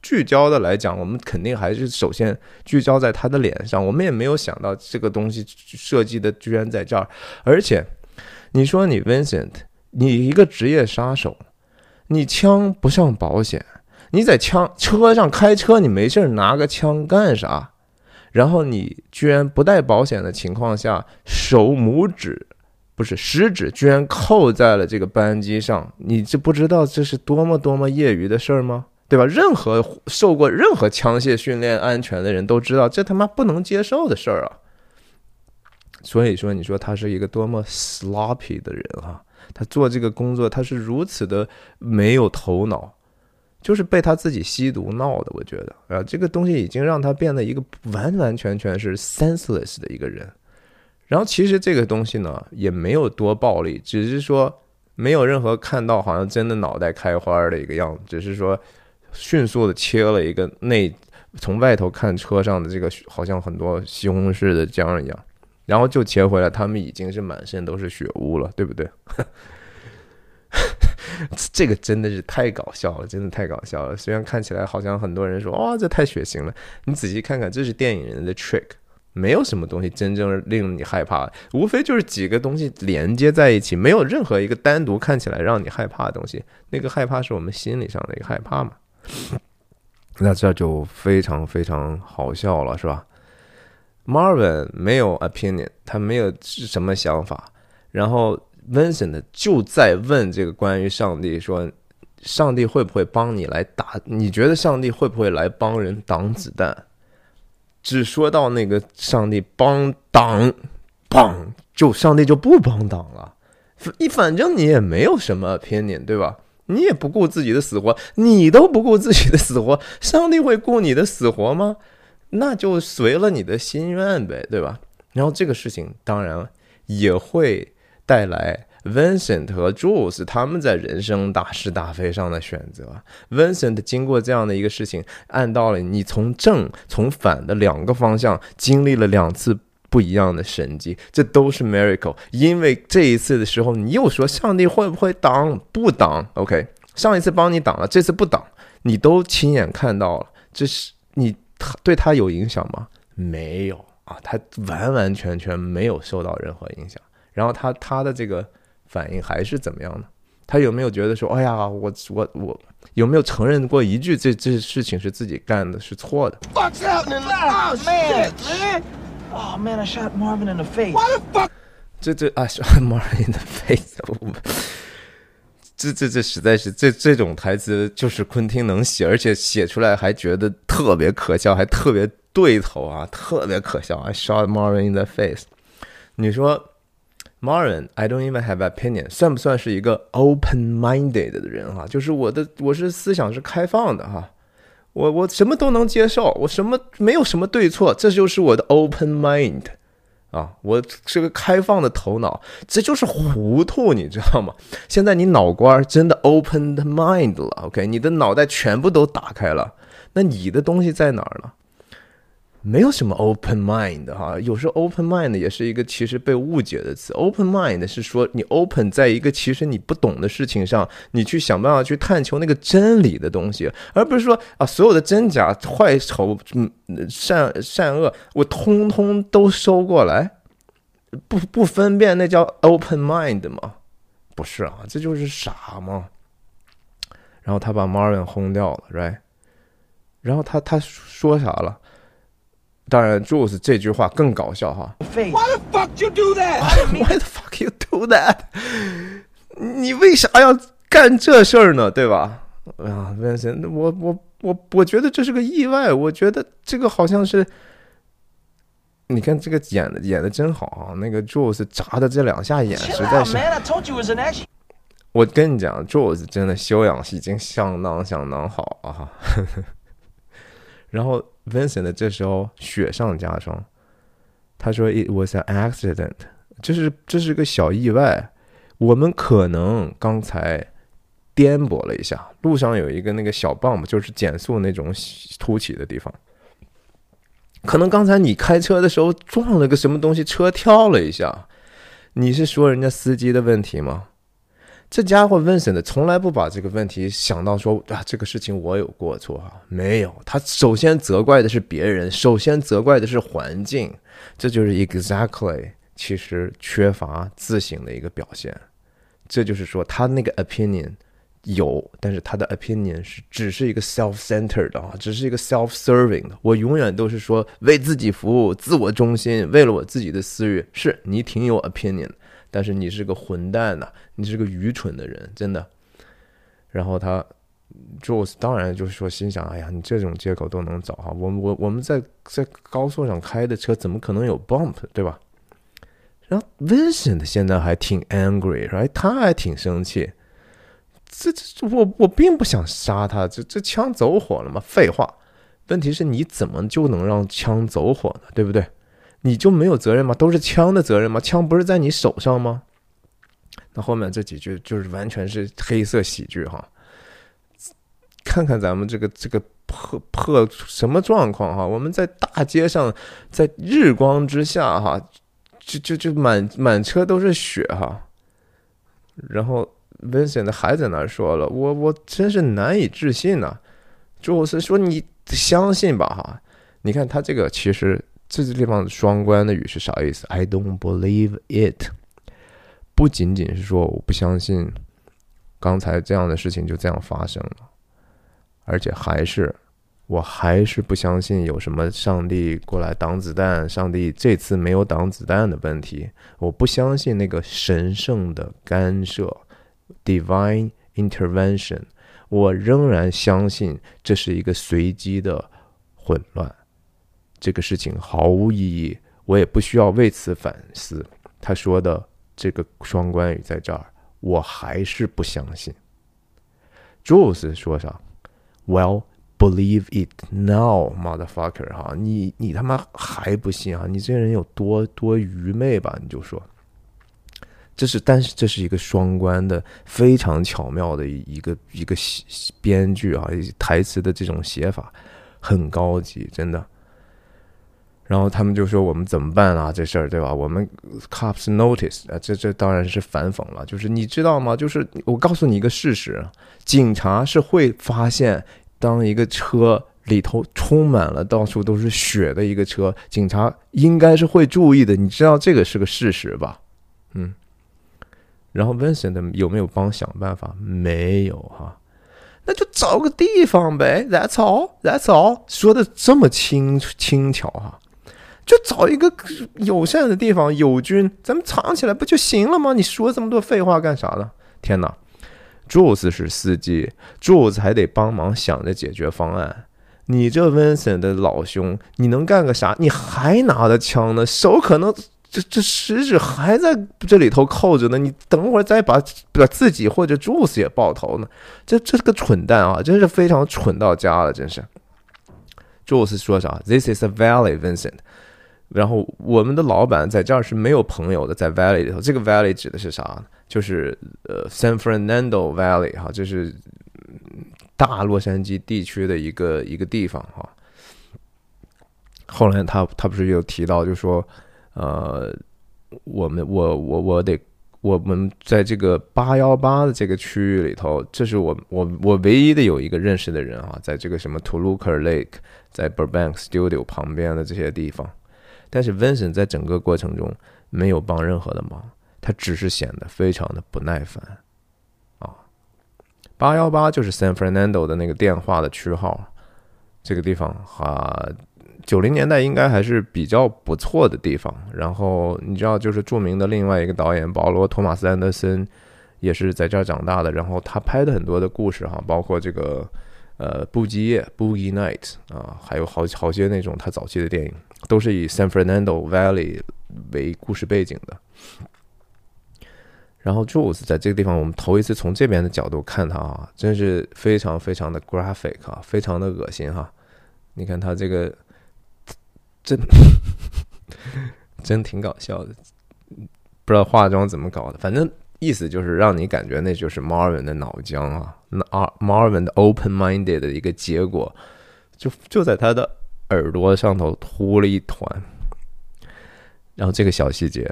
聚焦的来讲，我们肯定还是首先聚焦在他的脸上。我们也没有想到这个东西设计的居然在这儿。而且，你说你 Vincent，你一个职业杀手，你枪不上保险，你在枪车上开车，你没事拿个枪干啥？然后你居然不带保险的情况下，手拇指不是食指居然扣在了这个扳机上，你这不知道这是多么多么业余的事儿吗？对吧？任何受过任何枪械训练、安全的人都知道，这他妈不能接受的事儿啊！所以说，你说他是一个多么 sloppy 的人啊？他做这个工作，他是如此的没有头脑。就是被他自己吸毒闹的。我觉得啊，这个东西已经让他变得一个完完全全是 senseless 的一个人。然后其实这个东西呢，也没有多暴力，只是说没有任何看到好像真的脑袋开花的一个样子，只是说迅速的切了一个内，从外头看车上的这个好像很多西红柿的浆一样，然后就切回来，他们已经是满身都是血污了，对不对？这个真的是太搞笑了，真的太搞笑了。虽然看起来好像很多人说哇，这太血腥了，你仔细看看，这是电影人的 trick。没有什么东西真正令你害怕，无非就是几个东西连接在一起，没有任何一个单独看起来让你害怕的东西。那个害怕是我们心理上的一个害怕嘛？那这就非常非常好笑了，是吧？Marvin 没有 opinion，他没有是什么想法。然后 Vincent 就在问这个关于上帝，说上帝会不会帮你来打？你觉得上帝会不会来帮人挡子弹？只说到那个上帝帮挡，帮就上帝就不帮挡了。你反正你也没有什么偏见，对吧？你也不顾自己的死活，你都不顾自己的死活，上帝会顾你的死活吗？那就随了你的心愿呗，对吧？然后这个事情当然也会带来。Vincent 和 Jules 他们在人生大是大非上的选择。Vincent 经过这样的一个事情，按道理你从正从反的两个方向经历了两次不一样的神迹，这都是 miracle。因为这一次的时候，你又说上帝会不会挡？不挡？OK，上一次帮你挡了，这次不挡，你都亲眼看到了，这是你他对他有影响吗？没有啊，他完完全全没有受到任何影响。然后他他的这个。反应还是怎么样呢？他有没有觉得说，哎呀，我我我有没有承认过一句这这事情是自己干的，是错的？Fuck's happening? Oh man, man! Oh man, I shot Marvin in the face. What the fuck? 这这啊，shot Marvin in the face！这这这实在是这这种台词就是昆汀能写，而且写出来还觉得特别可笑，还特别对头啊，特别可笑。I shot Marvin in the face。你说 Marin, I don't even have opinion，算不算是一个 open-minded 的人哈？就是我的我是思想是开放的哈，我我什么都能接受，我什么没有什么对错，这就是我的 open mind 啊，我是个开放的头脑，这就是糊涂，你知道吗？现在你脑瓜真的 open mind 了，OK，你的脑袋全部都打开了，那你的东西在哪儿呢？没有什么 open mind 哈，有时候 open mind 也是一个其实被误解的词。open mind 是说你 open 在一个其实你不懂的事情上，你去想办法去探求那个真理的东西，而不是说啊所有的真假、坏丑、善善恶，我通通都收过来，不不分辨，那叫 open mind 吗？不是啊，这就是傻吗？然后他把 Marvin 轰掉了，right？然后他他说啥了？当然，Jules 这句话更搞笑哈。Why the fuck you do that? Why the fuck you do that? 你为啥要干这事儿呢？对吧？啊，Vincent，我我我我觉得这是个意外。我觉得这个好像是，你看这个演的演的真好啊。那个 Jules 眨的这两下眼，实在是。我跟你讲，Jules 真的修养已经相当相当好啊。然后。Vincent 这时候雪上加霜，他说：“It was an accident，就是这是个小意外。我们可能刚才颠簸了一下，路上有一个那个小 bump，就是减速那种凸起的地方。可能刚才你开车的时候撞了个什么东西，车跳了一下。你是说人家司机的问题吗？”这家伙 Vincent 从来不把这个问题想到说啊，这个事情我有过错啊，没有。他首先责怪的是别人，首先责怪的是环境，这就是 exactly 其实缺乏自省的一个表现。这就是说他那个 opinion 有，但是他的 opinion 是只是一个 self-centered 的啊，只是一个 self-serving 的。我永远都是说为自己服务，自我中心，为了我自己的私欲。是你挺有 opinion。但是你是个混蛋呐，你是个愚蠢的人，真的。然后他，Jules 当然就是说心想，哎呀，你这种借口都能找哈，我我我们在在高速上开的车怎么可能有 bump，对吧？然后 Vincent 现在还挺 angry，right？他还挺生气，这这我我并不想杀他，这这枪走火了吗？废话，问题是你怎么就能让枪走火呢？对不对？你就没有责任吗？都是枪的责任吗？枪不是在你手上吗？那后面这几句就是完全是黑色喜剧哈。看看咱们这个这个破破什么状况哈？我们在大街上，在日光之下哈，就就就满满车都是血哈。然后 Vincent 还在那说了，我我真是难以置信呐。朱斯说你相信吧哈？你看他这个其实这个地方双关的语是啥意思？I don't believe it，不仅仅是说我不相信刚才这样的事情就这样发生了。而且还是，我还是不相信有什么上帝过来挡子弹，上帝这次没有挡子弹的问题。我不相信那个神圣的干涉，divine intervention。我仍然相信这是一个随机的混乱，这个事情毫无意义，我也不需要为此反思。他说的这个双关语在这儿，我还是不相信。Jules 说啥？Well, believe it now, motherfucker！哈，你你他妈还不信啊？你这人有多多愚昧吧？你就说，这是，但是这是一个双关的，非常巧妙的一个一个编剧啊，台词的这种写法很高级，真的。然后他们就说我们怎么办啊？这事儿对吧？我们 cops notice 啊，这这当然是反讽了。就是你知道吗？就是我告诉你一个事实，警察是会发现，当一个车里头充满了到处都是血的一个车，警察应该是会注意的。你知道这个是个事实吧？嗯。然后 Vincent 有没有帮想办法？没有哈。那就找个地方呗。That's all. That's all. 说的这么轻轻巧哈。就找一个友善的地方，友军，咱们藏起来不就行了吗？你说这么多废话干啥呢？天哪，Jules 是司机，Jules 还得帮忙想着解决方案。你这 Vincent 的老兄，你能干个啥？你还拿着枪呢，手可能这这食指还在这里头扣着呢。你等会儿再把把自己或者 Jules 也爆头呢？这这是个蠢蛋啊，真是非常蠢到家了，真是。Jules 说啥？This is a valley, Vincent。然后我们的老板在这儿是没有朋友的，在 Valley 里头，这个 Valley 指的是啥？就是呃 San Fernando Valley 哈，这是大洛杉矶地区的一个一个地方哈。后来他他不是有提到，就说呃，我们我我我得我们在这个八幺八的这个区域里头，这是我我我唯一的有一个认识的人啊，在这个什么 Toluca Lake，在 Burbank Studio 旁边的这些地方。但是 Vincent 在整个过程中没有帮任何的忙，他只是显得非常的不耐烦啊。八幺八就是 San Fernando 的那个电话的区号，这个地方哈，九零年代应该还是比较不错的地方。然后你知道，就是著名的另外一个导演保罗·托马斯·安德森也是在这儿长大的。然后他拍的很多的故事哈，包括这个呃《布吉夜》（Boogie Night） 啊，还有好好些那种他早期的电影。都是以 San Fernando Valley 为故事背景的。然后 Jules 在这个地方，我们头一次从这边的角度看他啊，真是非常非常的 graphic 啊，非常的恶心哈。你看他这个，真 真挺搞笑的，不知道化妆怎么搞的，反正意思就是让你感觉那就是 Marvin 的脑浆啊，那 Marvin 的 open minded 的一个结果，就就在他的。耳朵上头秃了一团，然后这个小细节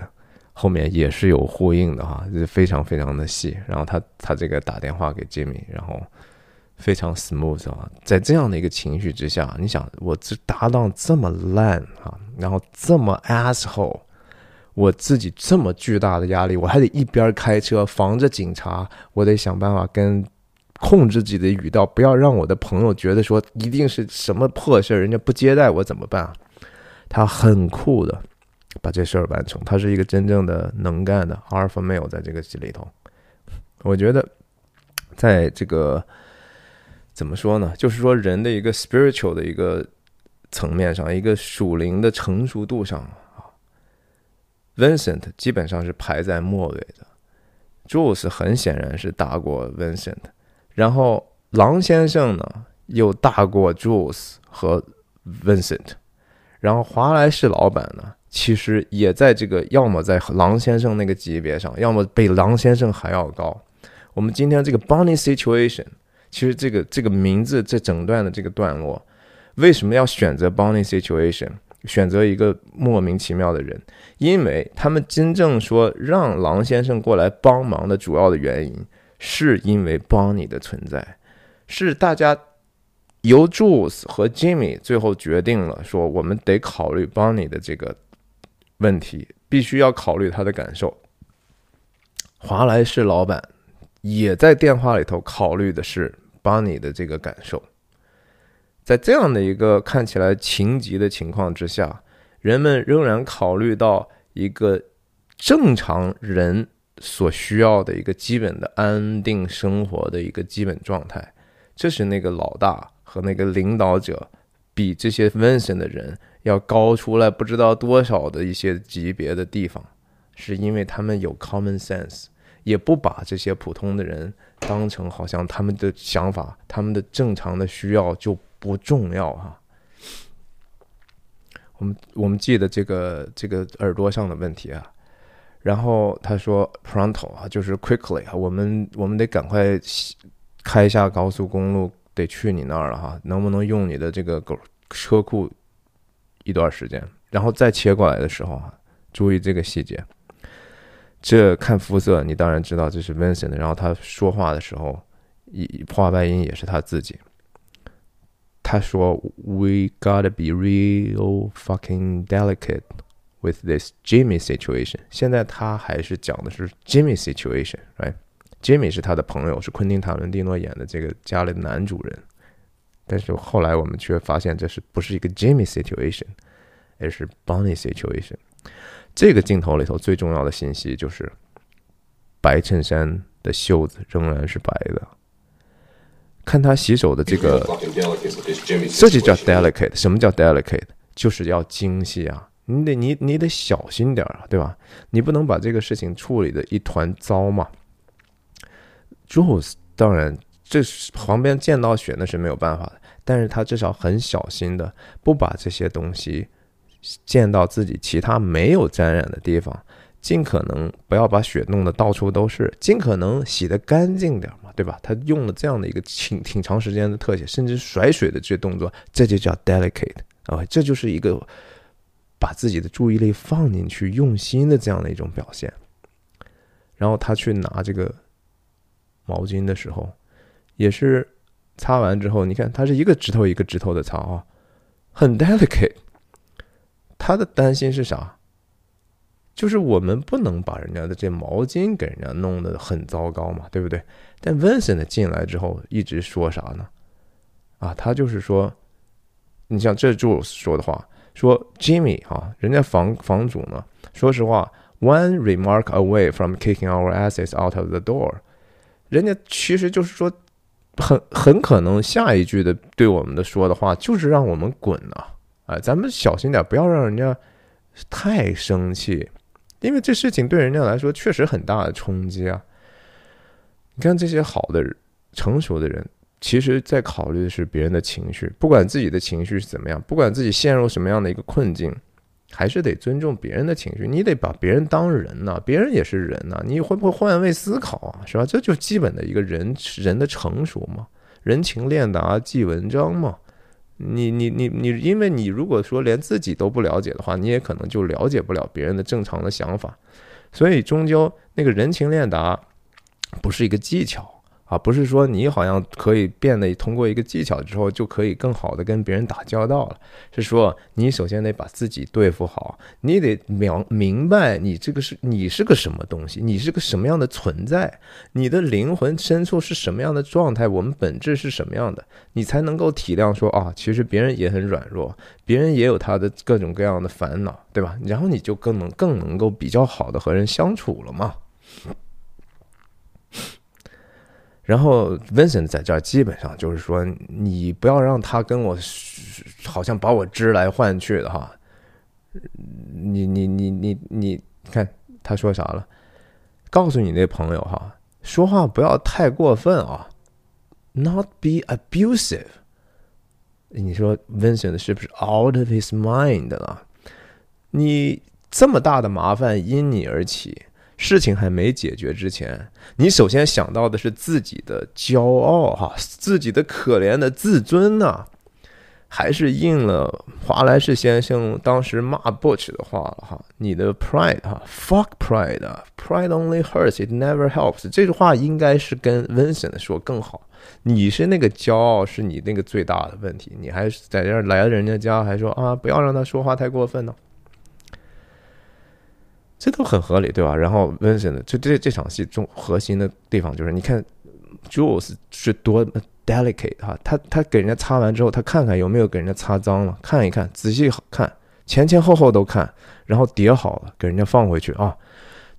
后面也是有呼应的哈，是非常非常的细。然后他他这个打电话给 Jimmy，然后非常 smooth 啊，在这样的一个情绪之下，你想我这搭档这么烂啊，然后这么 asshole，我自己这么巨大的压力，我还得一边开车防着警察，我得想办法跟。控制自己的语调，不要让我的朋友觉得说一定是什么破事儿，人家不接待我怎么办？他很酷的把这事儿完成，他是一个真正的能干的阿尔法 male，在这个戏里头，我觉得在这个怎么说呢？就是说人的一个 spiritual 的一个层面上，一个属灵的成熟度上，Vincent 基本上是排在末尾的。Jules 很显然是大过 Vincent，然后狼先生呢又大过 Jules 和 Vincent，然后华莱士老板呢其实也在这个要么在狼先生那个级别上，要么比狼先生还要高。我们今天这个 Bonnie Situation，其实这个这个名字这整段的这个段落，为什么要选择 Bonnie Situation，选择一个莫名其妙的人？因为他们真正说让狼先生过来帮忙的主要的原因，是因为 Bonnie 的存在，是大家。由 Jules 和 Jimmy 最后决定了，说我们得考虑 Bonnie 的这个问题，必须要考虑他的感受。华莱士老板也在电话里头考虑的是 Bonnie 的这个感受。在这样的一个看起来情急的情况之下，人们仍然考虑到一个正常人所需要的一个基本的安定生活的一个基本状态。这是那个老大。和那个领导者比这些 Vincent 的人要高出来不知道多少的一些级别的地方，是因为他们有 common sense，也不把这些普通的人当成好像他们的想法、他们的正常的需要就不重要哈。我们我们记得这个这个耳朵上的问题啊，然后他说 pronto 啊，就是 quickly 啊，我们我们得赶快开下高速公路。得去你那儿了哈，能不能用你的这个狗车库一段时间，然后再切过来的时候啊，注意这个细节。这看肤色，你当然知道这是 Vincent。然后他说话的时候，一话外音也是他自己。他说：“We gotta be real fucking delicate with this Jimmy situation。”现在他还是讲的是 Jimmy situation，right？Jimmy 是他的朋友，是昆汀·塔伦蒂诺演的这个家里的男主人。但是后来我们却发现，这是不是一个 Jimmy situation，而是 Bonnie situation。这个镜头里头最重要的信息就是，白衬衫的袖子仍然是白的。看他洗手的这个，这就叫 delicate。什么叫 delicate？就是要精细啊！你得你你得小心点啊，对吧？你不能把这个事情处理的一团糟嘛。Jules 当然，这旁边见到血那是没有办法的，但是他至少很小心的不把这些东西溅到自己其他没有沾染的地方，尽可能不要把血弄得到处都是，尽可能洗得干净点嘛，对吧？他用了这样的一个挺挺长时间的特写，甚至甩水的这动作，这就叫 delicate 啊，这就是一个把自己的注意力放进去、用心的这样的一种表现。然后他去拿这个。毛巾的时候，也是擦完之后，你看它是一个指头一个指头的擦啊，很 delicate。他的担心是啥？就是我们不能把人家的这毛巾给人家弄得很糟糕嘛，对不对？但 Vincent 进来之后一直说啥呢？啊，他就是说，你像这 Jules 说的话，说 Jimmy 啊，人家房房主呢，说实话，one remark away from kicking our asses out of the door。人家其实就是说，很很可能下一句的对我们的说的话就是让我们滚啊！哎，咱们小心点，不要让人家太生气，因为这事情对人家来说确实很大的冲击啊！你看这些好的、成熟的人，其实在考虑的是别人的情绪，不管自己的情绪是怎么样，不管自己陷入什么样的一个困境。还是得尊重别人的情绪，你得把别人当人呐，别人也是人呐，你会不会换位思考啊？是吧？这就基本的一个人人的成熟嘛，人情练达记文章嘛。你你你你，因为你如果说连自己都不了解的话，你也可能就了解不了别人的正常的想法，所以终究那个人情练达不是一个技巧。啊，不是说你好像可以变得通过一个技巧之后就可以更好的跟别人打交道了，是说你首先得把自己对付好，你得明明白你这个是你是个什么东西，你是个什么样的存在，你的灵魂深处是什么样的状态，我们本质是什么样的，你才能够体谅说啊，其实别人也很软弱，别人也有他的各种各样的烦恼，对吧？然后你就更能更能够比较好的和人相处了嘛。然后 Vincent 在这儿基本上就是说，你不要让他跟我好像把我支来换去的哈。你你你你你看他说啥了？告诉你那朋友哈，说话不要太过分啊。not be abusive。你说 Vincent 是不是 out of his mind 了？你这么大的麻烦因你而起，事情还没解决之前，你首先想到的是自己的骄傲哈，自己的可怜的自尊呐。还是应了华莱士先生当时骂 Butch 的话了哈，你的 pride 哈，fuck pride，pride only hurts，it never helps。这句话应该是跟 Vincent 说更好。你是那个骄傲，是你那个最大的问题。你还是在这儿来了人家家，还说啊，不要让他说话太过分呢。这都很合理，对吧？然后 Vincent 就这这场戏中核心的地方就是，你看 Jules 是多。delicate 哈，他他给人家擦完之后，他看看有没有给人家擦脏了，看一看，仔细看，前前后后都看，然后叠好了，给人家放回去啊。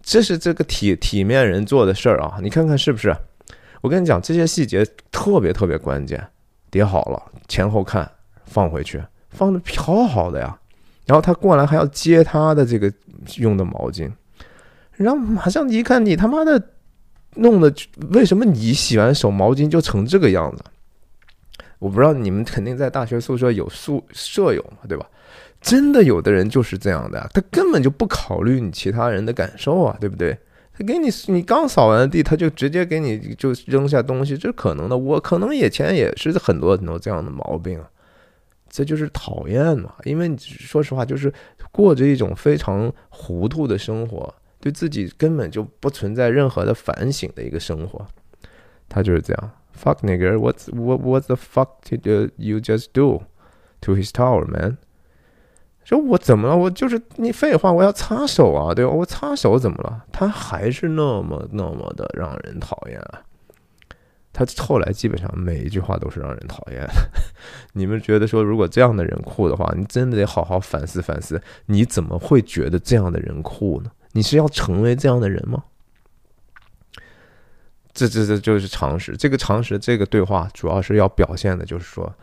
这是这个体体面人做的事儿啊，你看看是不是？我跟你讲，这些细节特别特别关键。叠好了，前后看，放回去，放的好好的呀。然后他过来还要接他的这个用的毛巾，然后马上一看，你他妈的。弄的为什么你洗完手毛巾就成这个样子？我不知道你们肯定在大学宿舍有宿舍友嘛，对吧？真的有的人就是这样的，他根本就不考虑你其他人的感受啊，对不对？他给你你刚扫完地，他就直接给你就扔下东西，这可能的。我可能以前也是很多很多这样的毛病啊，这就是讨厌嘛。因为说实话，就是过着一种非常糊涂的生活。对自己根本就不存在任何的反省的一个生活，他就是这样。Fuck nigger，what's what what the fuck did you just do to his tower, man？说我怎么了？我就是你废话，我要擦手啊，对吧？我擦手怎么了？他还是那么那么的让人讨厌啊！他后来基本上每一句话都是让人讨厌。你们觉得说，如果这样的人酷的话，你真的得好好反思反思，你怎么会觉得这样的人酷呢？你是要成为这样的人吗？这这这就是常识。这个常识，这个对话主要是要表现的，就是说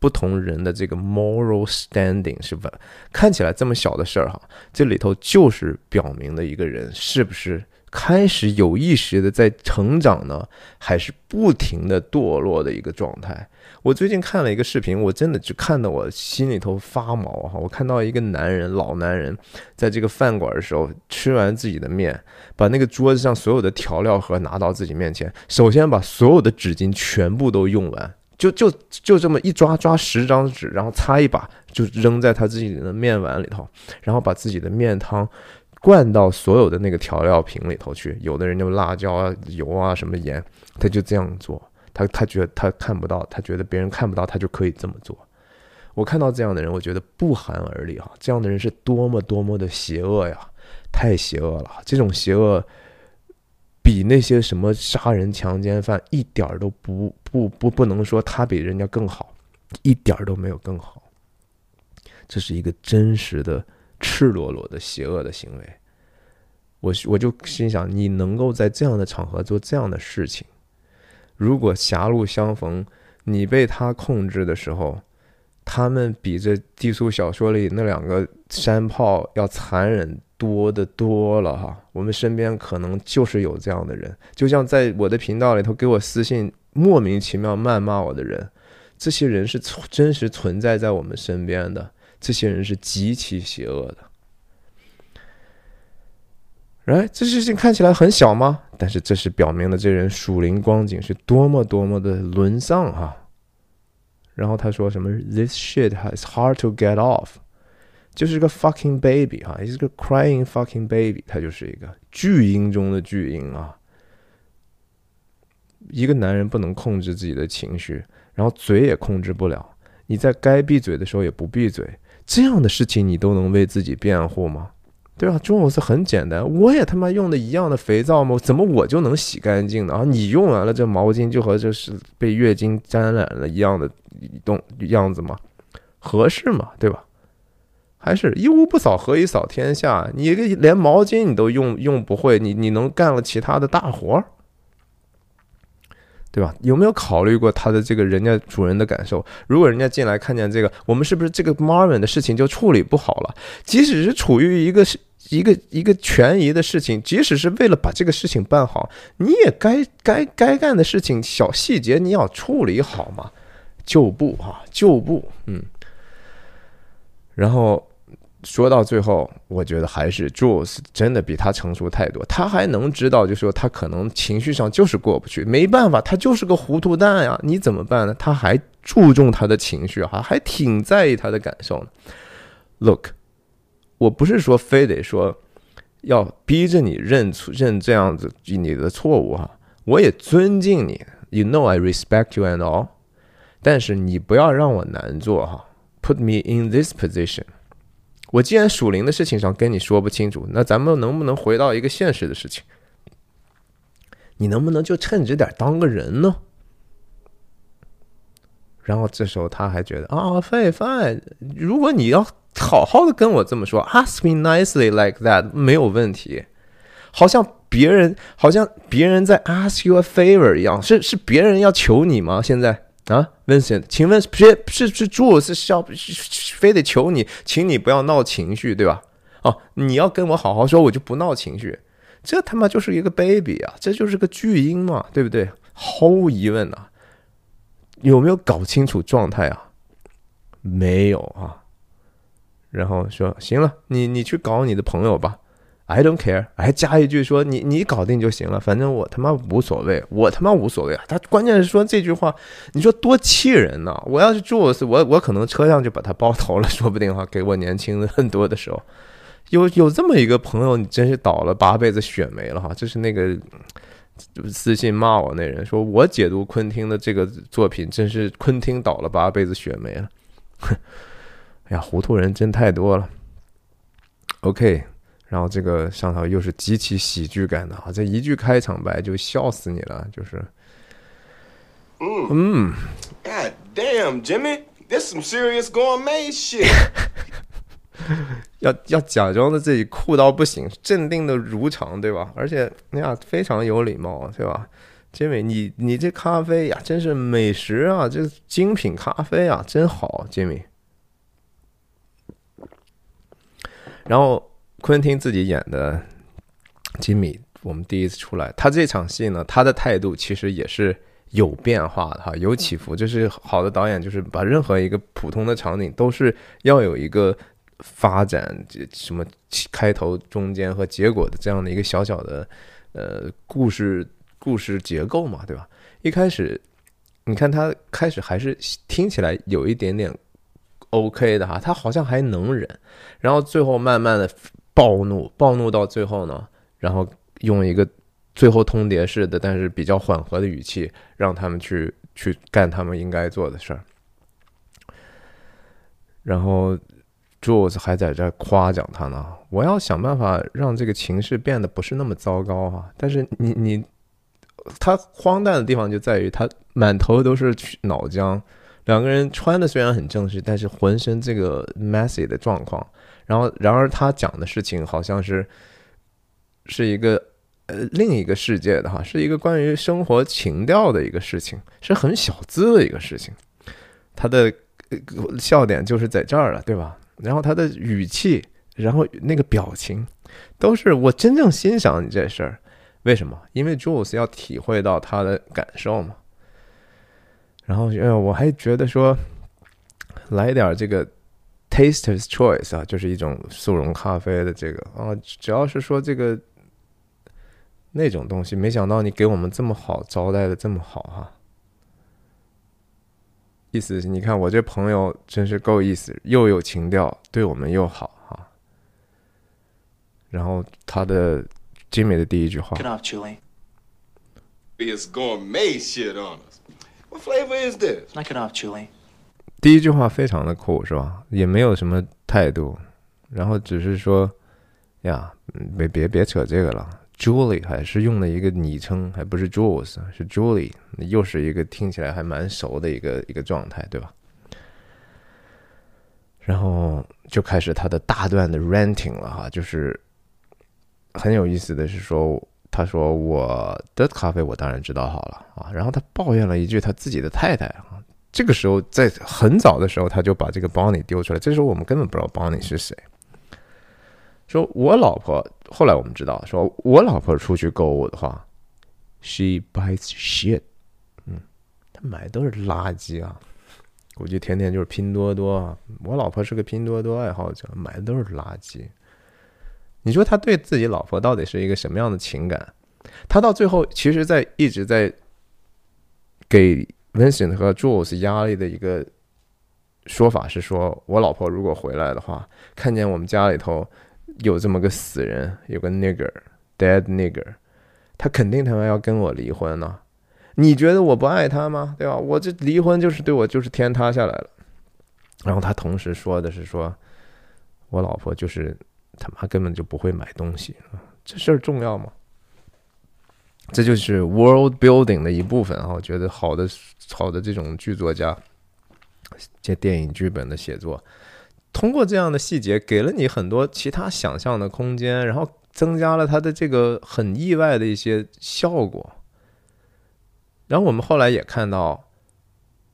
不同人的这个 moral standing 是吧？看起来这么小的事儿哈，这里头就是表明了一个人是不是。开始有意识的在成长呢，还是不停的堕落的一个状态？我最近看了一个视频，我真的就看得我心里头发毛哈！我看到一个男人，老男人，在这个饭馆的时候，吃完自己的面，把那个桌子上所有的调料盒拿到自己面前，首先把所有的纸巾全部都用完，就就就这么一抓抓十张纸，然后擦一把就扔在他自己的面碗里头，然后把自己的面汤。灌到所有的那个调料瓶里头去，有的人就辣椒啊、油啊、什么盐，他就这样做。他他觉得他看不到，他觉得别人看不到，他就可以这么做。我看到这样的人，我觉得不寒而栗哈。这样的人是多么多么的邪恶呀！太邪恶了，这种邪恶比那些什么杀人强奸犯一点都不不不不能说他比人家更好，一点都没有更好。这是一个真实的。赤裸裸的邪恶的行为，我我就心想，你能够在这样的场合做这样的事情，如果狭路相逢，你被他控制的时候，他们比这低俗小说里那两个山炮要残忍多的多了哈。我们身边可能就是有这样的人，就像在我的频道里头给我私信莫名其妙谩骂我的人，这些人是真实存在在我们身边的。这些人是极其邪恶的，哎，这事情看起来很小吗？但是这是表明了这人属灵光景是多么多么的沦丧哈。然后他说什么？This shit is hard to get off，就是个 fucking baby 哈，是个 crying fucking baby，他就是一个巨婴中的巨婴啊。一个男人不能控制自己的情绪，然后嘴也控制不了，你在该闭嘴的时候也不闭嘴。这样的事情你都能为自己辩护吗？对吧？中国是很简单，我也他妈用的一样的肥皂吗？怎么我就能洗干净呢？啊，你用完了这毛巾就和这是被月经沾染了一样的动样子吗？合适吗？对吧？还是一屋不扫何以扫天下？你连毛巾你都用用不会，你你能干了其他的大活？对吧？有没有考虑过他的这个人家主人的感受？如果人家进来看见这个，我们是不是这个 Marvin 的事情就处理不好了？即使是处于一个一个一个权宜的事情，即使是为了把这个事情办好，你也该该该干的事情小细节你要处理好嘛，旧部啊，旧部，嗯。然后说到最后，我觉得还是 Jules 真的比他成熟太多，他还能知道，就说他可能情绪上就是过不去，没办法，他就是个糊涂蛋呀，你怎么办呢？他还注重他的情绪哈，还挺在意他的感受呢。Look。我不是说非得说要逼着你认错认这样子你的错误哈，我也尊敬你，You know I respect you and all，但是你不要让我难做哈，Put me in this position。我既然属灵的事情上跟你说不清楚，那咱们能不能回到一个现实的事情？你能不能就称职点，当个人呢？然后这时候他还觉得啊，fine fine，如果你要。好好的跟我这么说，ask me nicely like that 没有问题，好像别人好像别人在 ask you a favor 一样，是是别人要求你吗？现在啊，Vincent，请问是是是朱是是要非得求你，请你不要闹情绪，对吧？哦，你要跟我好好说，我就不闹情绪，这他妈就是一个 baby 啊，这就是个巨婴嘛，对不对？毫无疑问啊，有没有搞清楚状态啊？没有啊。然后说行了，你你去搞你的朋友吧，I don't care。还加一句说你你搞定就行了，反正我他妈无所谓，我他妈无所谓啊。他关键是说这句话，你说多气人呐！我要是住我我可能车上就把他包头了，说不定哈。给我年轻的很多的时候，有有这么一个朋友，你真是倒了八辈子血霉了哈。就是那个私信骂我那人说，我解读昆汀的这个作品，真是昆汀倒了八辈子血霉了。哼 哎呀，糊涂人真太多了。OK，然后这个上头又是极其喜剧感的啊，这一句开场白就笑死你了，就是，嗯，God damn Jimmy，this some serious gourmet shit。要要假装的自己酷到不行，镇定的如常，对吧？而且哎呀，非常有礼貌，对吧？Jimmy，你你这咖啡呀，真是美食啊，这精品咖啡啊，真好，Jimmy。然后昆汀自己演的吉米，我们第一次出来，他这场戏呢，他的态度其实也是有变化的哈，有起伏。就是好的导演，就是把任何一个普通的场景都是要有一个发展，什么开头、中间和结果的这样的一个小小的呃故事故事结构嘛，对吧？一开始你看他开始还是听起来有一点点。OK 的哈，他好像还能忍，然后最后慢慢的暴怒，暴怒到最后呢，然后用一个最后通牒式的，但是比较缓和的语气，让他们去去干他们应该做的事儿。然后 Jules 还在这夸奖他呢，我要想办法让这个情势变得不是那么糟糕哈。但是你你，他荒诞的地方就在于他满头都是脑浆。两个人穿的虽然很正式，但是浑身这个 messy 的状况，然后然而他讲的事情好像是是一个呃另一个世界的哈，是一个关于生活情调的一个事情，是很小资的一个事情。他的笑点就是在这儿了，对吧？然后他的语气，然后那个表情，都是我真正欣赏你这事儿。为什么？因为 Jules 要体会到他的感受嘛。然后，呃，我还觉得说，来点这个 taster's choice 啊，就是一种速溶咖啡的这个啊，只要是说这个那种东西，没想到你给我们这么好招待的这么好哈。意思是，你看我这朋友真是够意思，又有情调，对我们又好哈。然后他的 Jimmy 的第一句话。What flavor is this? Knock it off, Julie. 第一句话非常的酷，是吧？也没有什么态度，然后只是说，呀，别别别扯这个了。Julie 还是用的一个昵称，还不是 Jules，是 Julie，又是一个听起来还蛮熟的一个一个状态，对吧？然后就开始他的大段的 ranting 了哈，就是很有意思的是说。他说：“我的咖啡我当然知道好了啊。”然后他抱怨了一句他自己的太太啊。这个时候在很早的时候他就把这个 Bonnie 丢出来，这时候我们根本不知道 Bonnie 是谁。说我老婆后来我们知道，说我老婆出去购物的话，she buys shit，嗯，她买的都是垃圾啊，估计天天就是拼多多啊。我老婆是个拼多多爱好者，买的都是垃圾。你说他对自己老婆到底是一个什么样的情感？他到最后其实，在一直在给 Vincent 和 Jules 压力的一个说法是说，我老婆如果回来的话，看见我们家里头有这么个死人，有个 nigger，dead nigger，他肯定他妈要跟我离婚呢。你觉得我不爱他吗？对吧？我这离婚就是对我就是天塌下来了。然后他同时说的是说，我老婆就是他妈根本就不会买东西，这事儿重要吗？这就是 world building 的一部分啊！我觉得好的好的这种剧作家，这电影剧本的写作，通过这样的细节，给了你很多其他想象的空间，然后增加了他的这个很意外的一些效果。然后我们后来也看到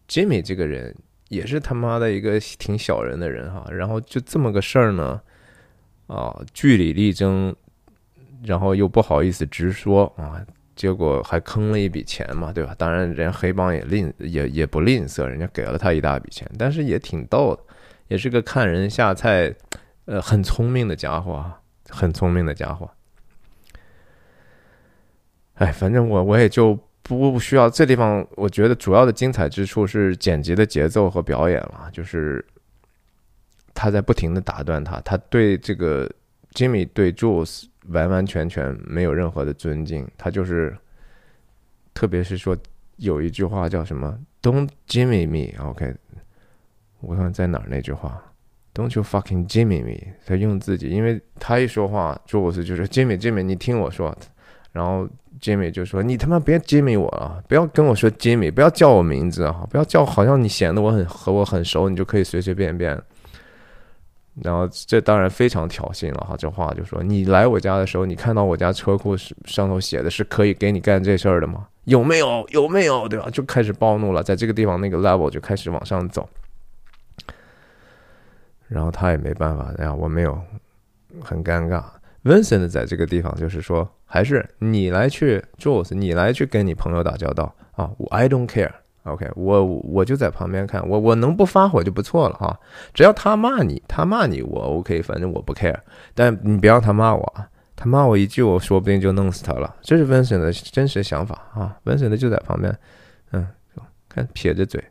，Jimmy 这个人也是他妈的一个挺小人的人哈。然后就这么个事儿呢，啊，据理力争，然后又不好意思直说啊。结果还坑了一笔钱嘛，对吧？当然，人家黑帮也吝也也不吝啬，人家给了他一大笔钱，但是也挺逗的，也是个看人下菜，呃，很聪明的家伙啊，很聪明的家伙。哎，反正我我也就不需要这地方，我觉得主要的精彩之处是剪辑的节奏和表演了，就是他在不停的打断他，他对这个 Jimmy 对 Jules。完完全全没有任何的尊敬，他就是，特别是说有一句话叫什么 “Don't Jimmy me”，OK，我看在哪儿那句话，“Don't you fucking Jimmy me”，他用自己，因为他一说话，朱我斯就是 Jimmy Jimmy，你听我说，然后 Jimmy 就说你他妈别 Jimmy 我了，不要跟我说 Jimmy，不要叫我名字啊，不要叫，好像你显得我很和我很熟，你就可以随随便便。然后这当然非常挑衅了哈，这话就说你来我家的时候，你看到我家车库上头写的是可以给你干这事儿的吗？有没有？有没有？对吧？就开始暴怒了，在这个地方那个 level 就开始往上走。然后他也没办法，哎呀，我没有，很尴尬。Vincent 在这个地方就是说，还是你来去 j o e s 你来去跟你朋友打交道啊我，I don't care。OK，我我就在旁边看，我我能不发火就不错了哈。只要他骂你，他骂你，我 OK，反正我不 care。但你别让他骂我啊，他骂我一句，我说不定就弄死他了。这是 Vincent 的真实想法啊。Vincent 就在旁边，嗯，看撇着嘴，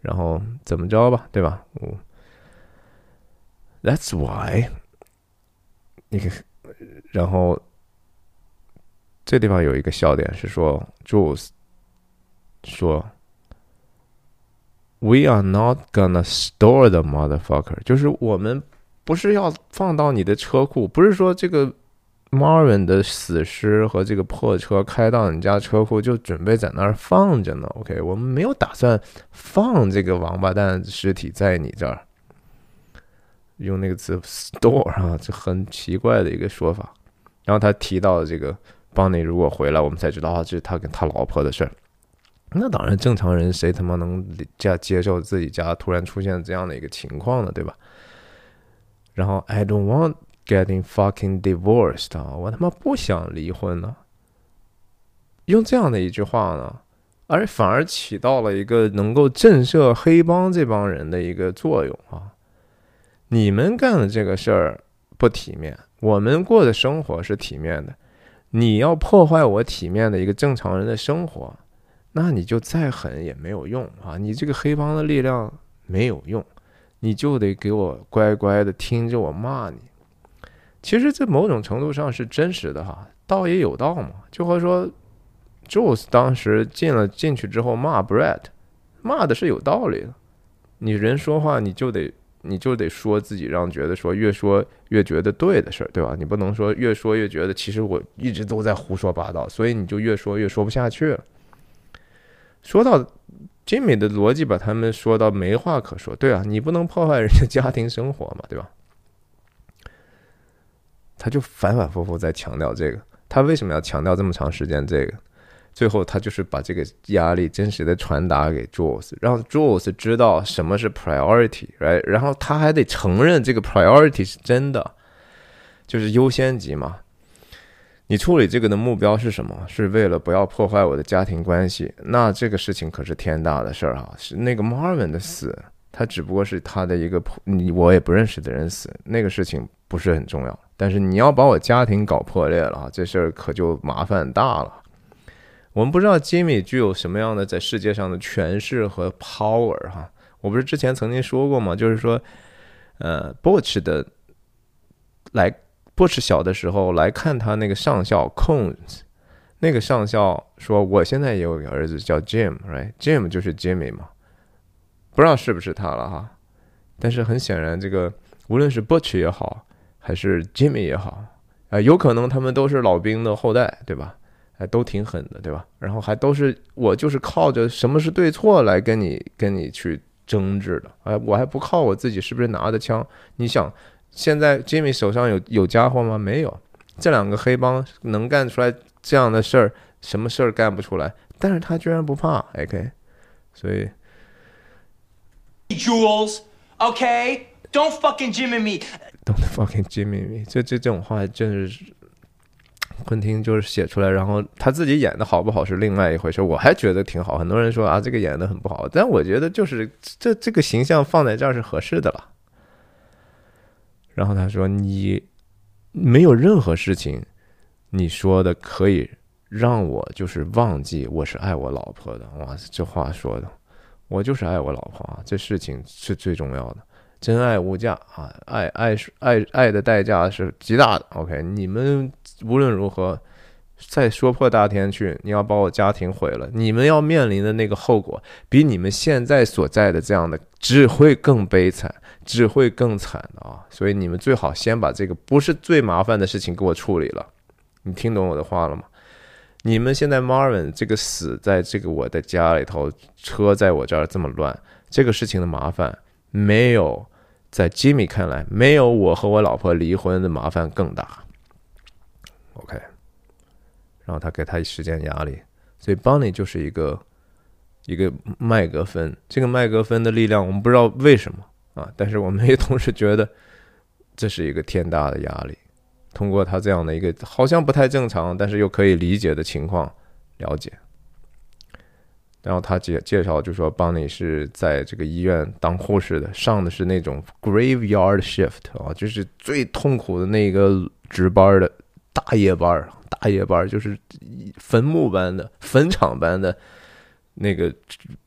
然后怎么着吧，对吧？我 That's why，你看，然后这地方有一个笑点是说，Jules 说。We are not gonna store the motherfucker，就是我们不是要放到你的车库，不是说这个 Marvin 的死尸和这个破车开到你家车库就准备在那儿放着呢。OK，我们没有打算放这个王八蛋尸体在你这儿。用那个词 store 啊，这很奇怪的一个说法。然后他提到这个邦尼如果回来，我们才知道啊，这是他跟他老婆的事儿。那当然，正常人谁他妈能接接受自己家突然出现这样的一个情况呢？对吧？然后，I don't want getting fucking divorced 啊，我他妈不想离婚呢。用这样的一句话呢，而反而起到了一个能够震慑黑帮这帮人的一个作用啊。你们干的这个事儿不体面，我们过的生活是体面的。你要破坏我体面的一个正常人的生活。那你就再狠也没有用啊！你这个黑帮的力量没有用，你就得给我乖乖的听着我骂你。其实这某种程度上是真实的哈，道也有道嘛。就和说，Jules 当时进了进去之后骂 Brett，骂的是有道理的。你人说话你就得你就得说自己让觉得说越说越觉得对的事儿，对吧？你不能说越说越觉得其实我一直都在胡说八道，所以你就越说越说不下去了。说到 Jimmy 的逻辑，把他们说到没话可说。对啊，你不能破坏人家家庭生活嘛，对吧？他就反反复复在强调这个。他为什么要强调这么长时间这个？最后他就是把这个压力真实的传达给 Jules，让 Jules 知道什么是 priority，right？然后他还得承认这个 priority 是真的。就是优先级嘛。你处理这个的目标是什么？是为了不要破坏我的家庭关系？那这个事情可是天大的事儿啊！是那个 Marvin 的死，他只不过是他的一个你我也不认识的人死，那个事情不是很重要。但是你要把我家庭搞破裂了，这事儿可就麻烦大了。我们不知道 Jimmy 具有什么样的在世界上的权势和 power 哈。我不是之前曾经说过吗？就是说，呃，Butch 的来。波什小的时候来看他那个上校 Cones，那个上校说：“我现在也有个儿子叫 Jim，right？Jim 就是 Jimmy 嘛，不知道是不是他了哈。但是很显然，这个无论是 Butch 也好，还是 Jimmy 也好，啊，有可能他们都是老兵的后代，对吧？哎，都挺狠的，对吧？然后还都是我就是靠着什么是对错来跟你跟你去争执的，哎，我还不靠我自己是不是拿的枪？你想？”现在 Jimmy 手上有有家伙吗？没有，这两个黑帮能干出来这样的事儿，什么事儿干不出来？但是他居然不怕，OK，所以。Jules，OK，don't fucking Jimmy me，don't fucking Jimmy me，这这这种话真是，昆汀就是写出来，然后他自己演的好不好是另外一回事。我还觉得挺好，很多人说啊这个演的很不好，但我觉得就是这这个形象放在这儿是合适的了。然后他说：“你没有任何事情，你说的可以让我就是忘记我是爱我老婆的。哇，这话说的，我就是爱我老婆啊，这事情是最重要的。真爱无价啊，爱爱爱爱的代价是极大的。OK，你们无论如何再说破大天去，你要把我家庭毁了，你们要面临的那个后果，比你们现在所在的这样的只会更悲惨。”只会更惨的啊！所以你们最好先把这个不是最麻烦的事情给我处理了。你听懂我的话了吗？你们现在 Marvin 这个死在这个我的家里头，车在我这儿这么乱，这个事情的麻烦没有在 Jimmy 看来，没有我和我老婆离婚的麻烦更大。OK，然后他给他时间压力，所以 Bonnie 就是一个一个麦格芬，这个麦格芬的力量，我们不知道为什么。啊！但是我们也同时觉得这是一个天大的压力。通过他这样的一个好像不太正常，但是又可以理解的情况了解。然后他介介绍就说，邦尼是在这个医院当护士的，上的是那种 graveyard shift 啊，就是最痛苦的那个值班的大夜班大夜班就是坟墓般的坟场般的那个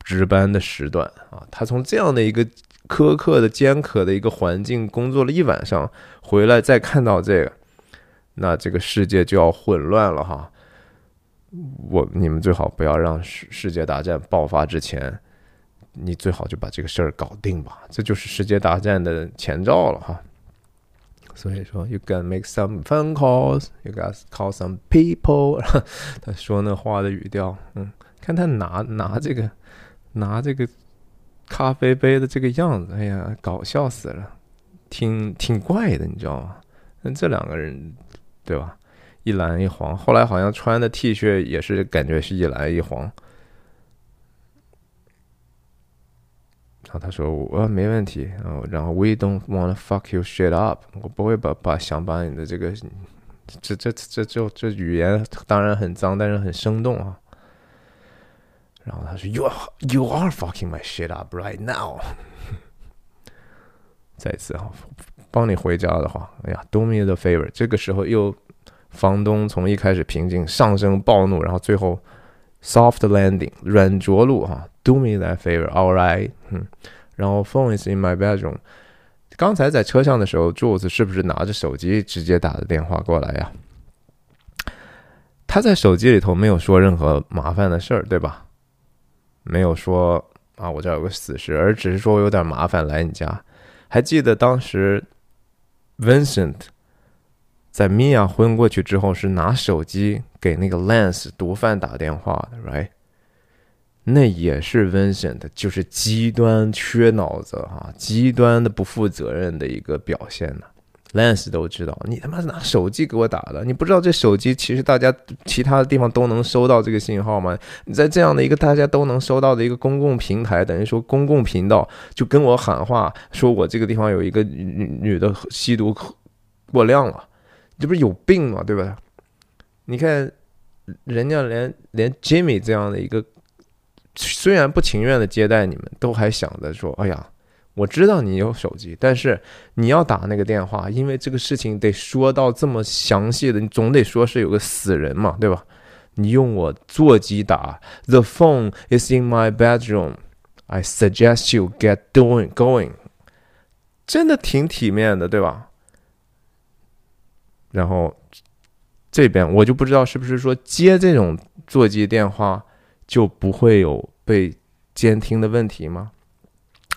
值班的时段啊。他从这样的一个。苛刻的、艰苦的一个环境，工作了一晚上，回来再看到这个，那这个世界就要混乱了哈！我你们最好不要让世世界大战爆发之前，你最好就把这个事儿搞定吧，这就是世界大战的前兆了哈！所以说，you can make some phone calls，you got call some people。他说那话的语调，嗯，看他拿拿这个，拿这个。咖啡杯的这个样子，哎呀，搞笑死了，挺挺怪的，你知道吗？那这两个人，对吧？一蓝一黄，后来好像穿的 T 恤也是感觉是一蓝一黄。然后他说：“我没问题。”然后 We don't wanna fuck you shit up。我不会把把想把你的这个，这这这这这语言当然很脏，但是很生动啊。然后他说：“You you are fucking my shit up right now。”再一次哈，帮你回家的话，哎呀，do me the favor。这个时候又房东从一开始平静上升暴怒，然后最后 soft landing 软着陆哈，do me that favor，all right。嗯，然后 phone is in my bedroom。刚才在车上的时候，Jules 是不是拿着手机直接打的电话过来呀？他在手机里头没有说任何麻烦的事儿，对吧？没有说啊，我这有个死尸，而只是说我有点麻烦来你家。还记得当时 Vincent 在米娅昏过去之后，是拿手机给那个 Lance 毒贩打电话的，right？那也是 Vincent，就是极端缺脑子哈，极端的不负责任的一个表现呢。Lance 都知道，你他妈是拿手机给我打的，你不知道这手机其实大家其他的地方都能收到这个信号吗？你在这样的一个大家都能收到的一个公共平台，等于说公共频道，就跟我喊话，说我这个地方有一个女女的吸毒过量了，这不是有病吗？对吧？你看，人家连连 Jimmy 这样的一个虽然不情愿的接待你们，都还想着说：“哎呀，我知道你有手机，但是你要打那个电话，因为这个事情得说到这么详细的，你总得说是有个死人嘛，对吧？你用我座机打，The phone is in my bedroom. I suggest you get doing going.” 真的挺体面的，对吧？然后这边我就不知道是不是说接这种座机电话就不会有被监听的问题吗？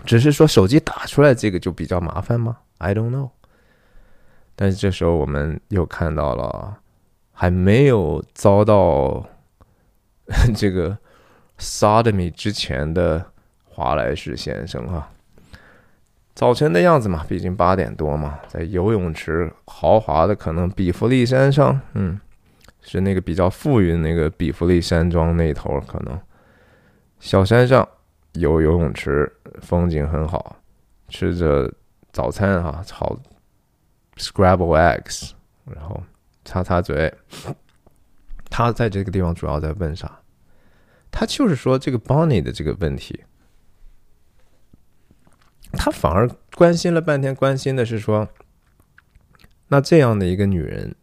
只是说手机打出来这个就比较麻烦吗？I don't know。但是这时候我们又看到了还没有遭到这个 sodomy 之前的华莱士先生啊。早晨的样子嘛，毕竟八点多嘛，在游泳池豪华的可能比弗利山上，嗯，是那个比较富裕的那个比弗利山庄那头，可能小山上有游泳池，风景很好，吃着早餐哈，炒 Scrabble eggs，然后擦擦嘴。他在这个地方主要在问啥？他就是说这个 Bonnie 的这个问题。他反而关心了半天，关心的是说，那这样的一个女人，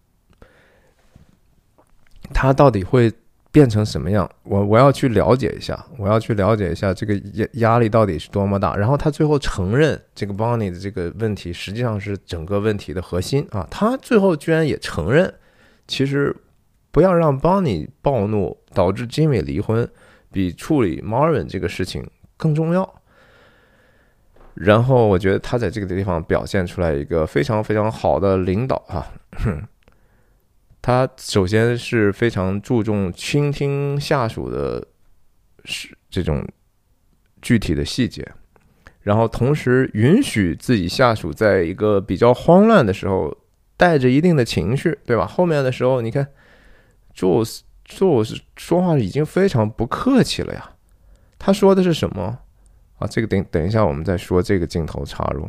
她到底会变成什么样？我我要去了解一下，我要去了解一下这个压压力到底是多么大。然后他最后承认，这个 Bonnie 的这个问题实际上是整个问题的核心啊。他最后居然也承认，其实不要让 Bonnie 暴怒导致 Jimmy 离婚，比处理 Marvin 这个事情更重要。然后我觉得他在这个地方表现出来一个非常非常好的领导哈，他首先是非常注重倾听下属的是这种具体的细节，然后同时允许自己下属在一个比较慌乱的时候带着一定的情绪，对吧？后面的时候你看，Jules Jules 说话已经非常不客气了呀，他说的是什么？啊，这个等等一下，我们再说这个镜头插入。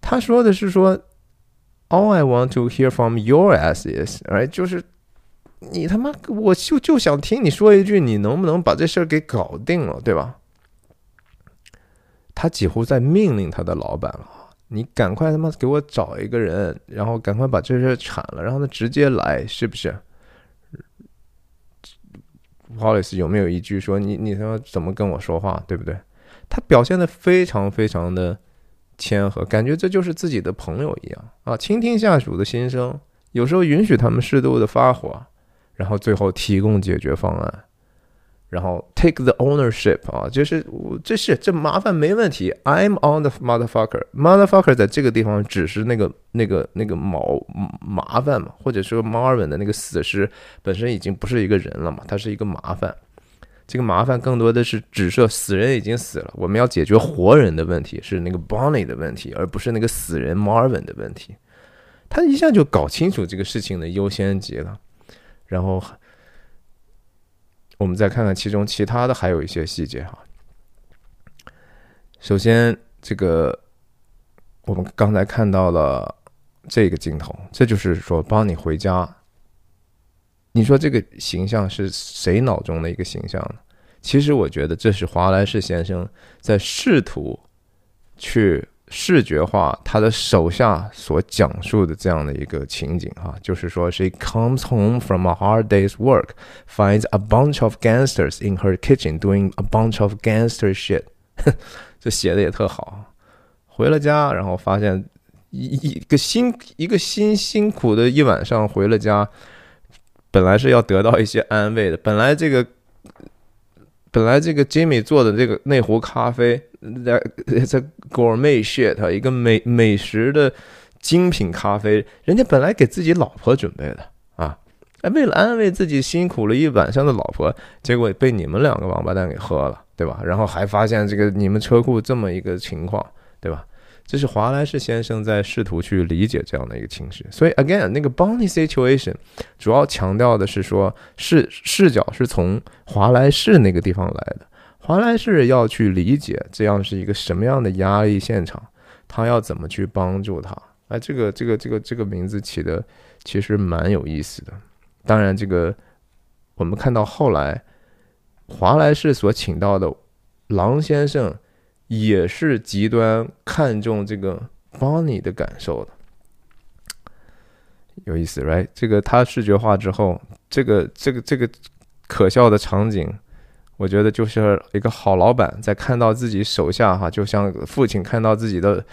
他说的是说，All I want to hear from your ass is，哎，就是你他妈，我就就想听你说一句，你能不能把这事儿给搞定了，对吧？他几乎在命令他的老板了，你赶快他妈给我找一个人，然后赶快把这事铲了，让他直接来，是不是？Police 有没有一句说你你他妈怎么跟我说话，对不对？他表现的非常非常的谦和，感觉这就是自己的朋友一样啊，倾听下属的心声，有时候允许他们适度的发火，然后最后提供解决方案。然后 take the ownership 啊，就是这是这麻烦没问题，I'm on the motherfucker，motherfucker 在这个地方只是那个那个那个毛麻烦嘛，或者说 Marvin 的那个死尸本身已经不是一个人了嘛，他是一个麻烦，这个麻烦更多的是指涉死人已经死了，我们要解决活人的问题，是那个 Bonnie 的问题，而不是那个死人 Marvin 的问题，他一下就搞清楚这个事情的优先级了，然后。我们再看看其中其他的还有一些细节哈。首先，这个我们刚才看到了这个镜头，这就是说帮你回家。你说这个形象是谁脑中的一个形象呢？其实我觉得这是华莱士先生在试图去。视觉化他的手下所讲述的这样的一个情景哈，就是说，she comes home from a hard day's work, finds a bunch of gangsters in her kitchen doing a bunch of gangster shit，这写的也特好。回了家，然后发现一一个辛一个辛辛苦的一晚上回了家，本来是要得到一些安慰的，本来这个。本来这个 Jimmy 做的这个那壶咖啡，在在 gourmet shit，一个美美食的精品咖啡，人家本来给自己老婆准备的啊，哎，为了安慰自己辛苦了一晚上的老婆，结果被你们两个王八蛋给喝了，对吧？然后还发现这个你们车库这么一个情况，对吧？这是华莱士先生在试图去理解这样的一个情绪，所以 again 那个 Bonnie situation 主要强调的是说视视角是从华莱士那个地方来的，华莱士要去理解这样是一个什么样的压力现场，他要怎么去帮助他。哎，这个这个这个这个名字起的其实蛮有意思的。当然，这个我们看到后来华莱士所请到的狼先生也是极端看重这个 Bonnie 的感受的，有意思，right？这个他视觉化之后，这个这个这个可笑的场景，我觉得就是一个好老板在看到自己手下哈，就像父亲看到自己的。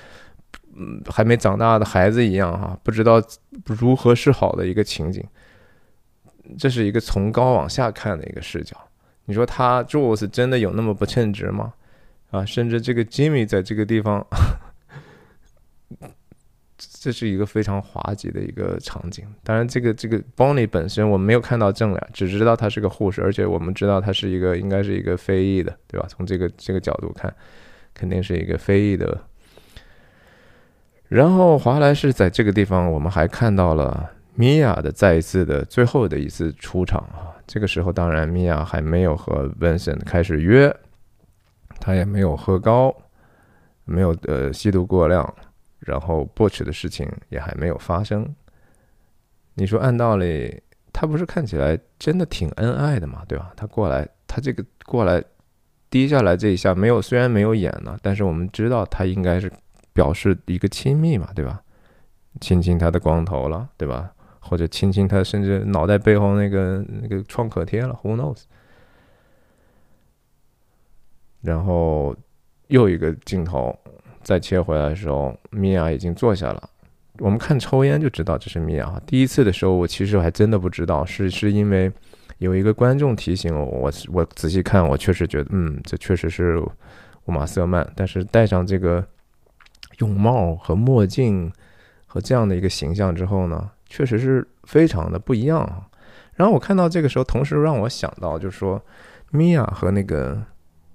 嗯，还没长大的孩子一样哈，不知道如何是好的一个情景。这是一个从高往下看的一个视角。你说他 Jules 真的有那么不称职吗？啊，甚至这个 Jimmy 在这个地方，这是一个非常滑稽的一个场景。当然，这个这个 Bonnie 本身我们没有看到正脸，只知道他是个护士，而且我们知道他是一个应该是一个非裔的，对吧？从这个这个角度看，肯定是一个非裔的。然后华莱士在这个地方，我们还看到了米娅的再一次的最后的一次出场啊。这个时候，当然米娅还没有和 Vincent 开始约，他也没有喝高，没有呃吸毒过量，然后暴起的事情也还没有发生。你说按道理，他不是看起来真的挺恩爱的嘛，对吧？他过来，他这个过来低下来这一下，没有虽然没有演呢，但是我们知道他应该是。表示一个亲密嘛，对吧？亲亲他的光头了，对吧？或者亲亲他，甚至脑袋背后那个那个创可贴了，Who knows？然后又一个镜头再切回来的时候，米娅已经坐下了。我们看抽烟就知道这是米娅。第一次的时候，我其实还真的不知道，是是因为有一个观众提醒我，我我仔细看，我确实觉得，嗯，这确实是乌玛瑟曼。但是戴上这个。泳帽和墨镜和这样的一个形象之后呢，确实是非常的不一样。然后我看到这个时候，同时让我想到，就是说，米娅和那个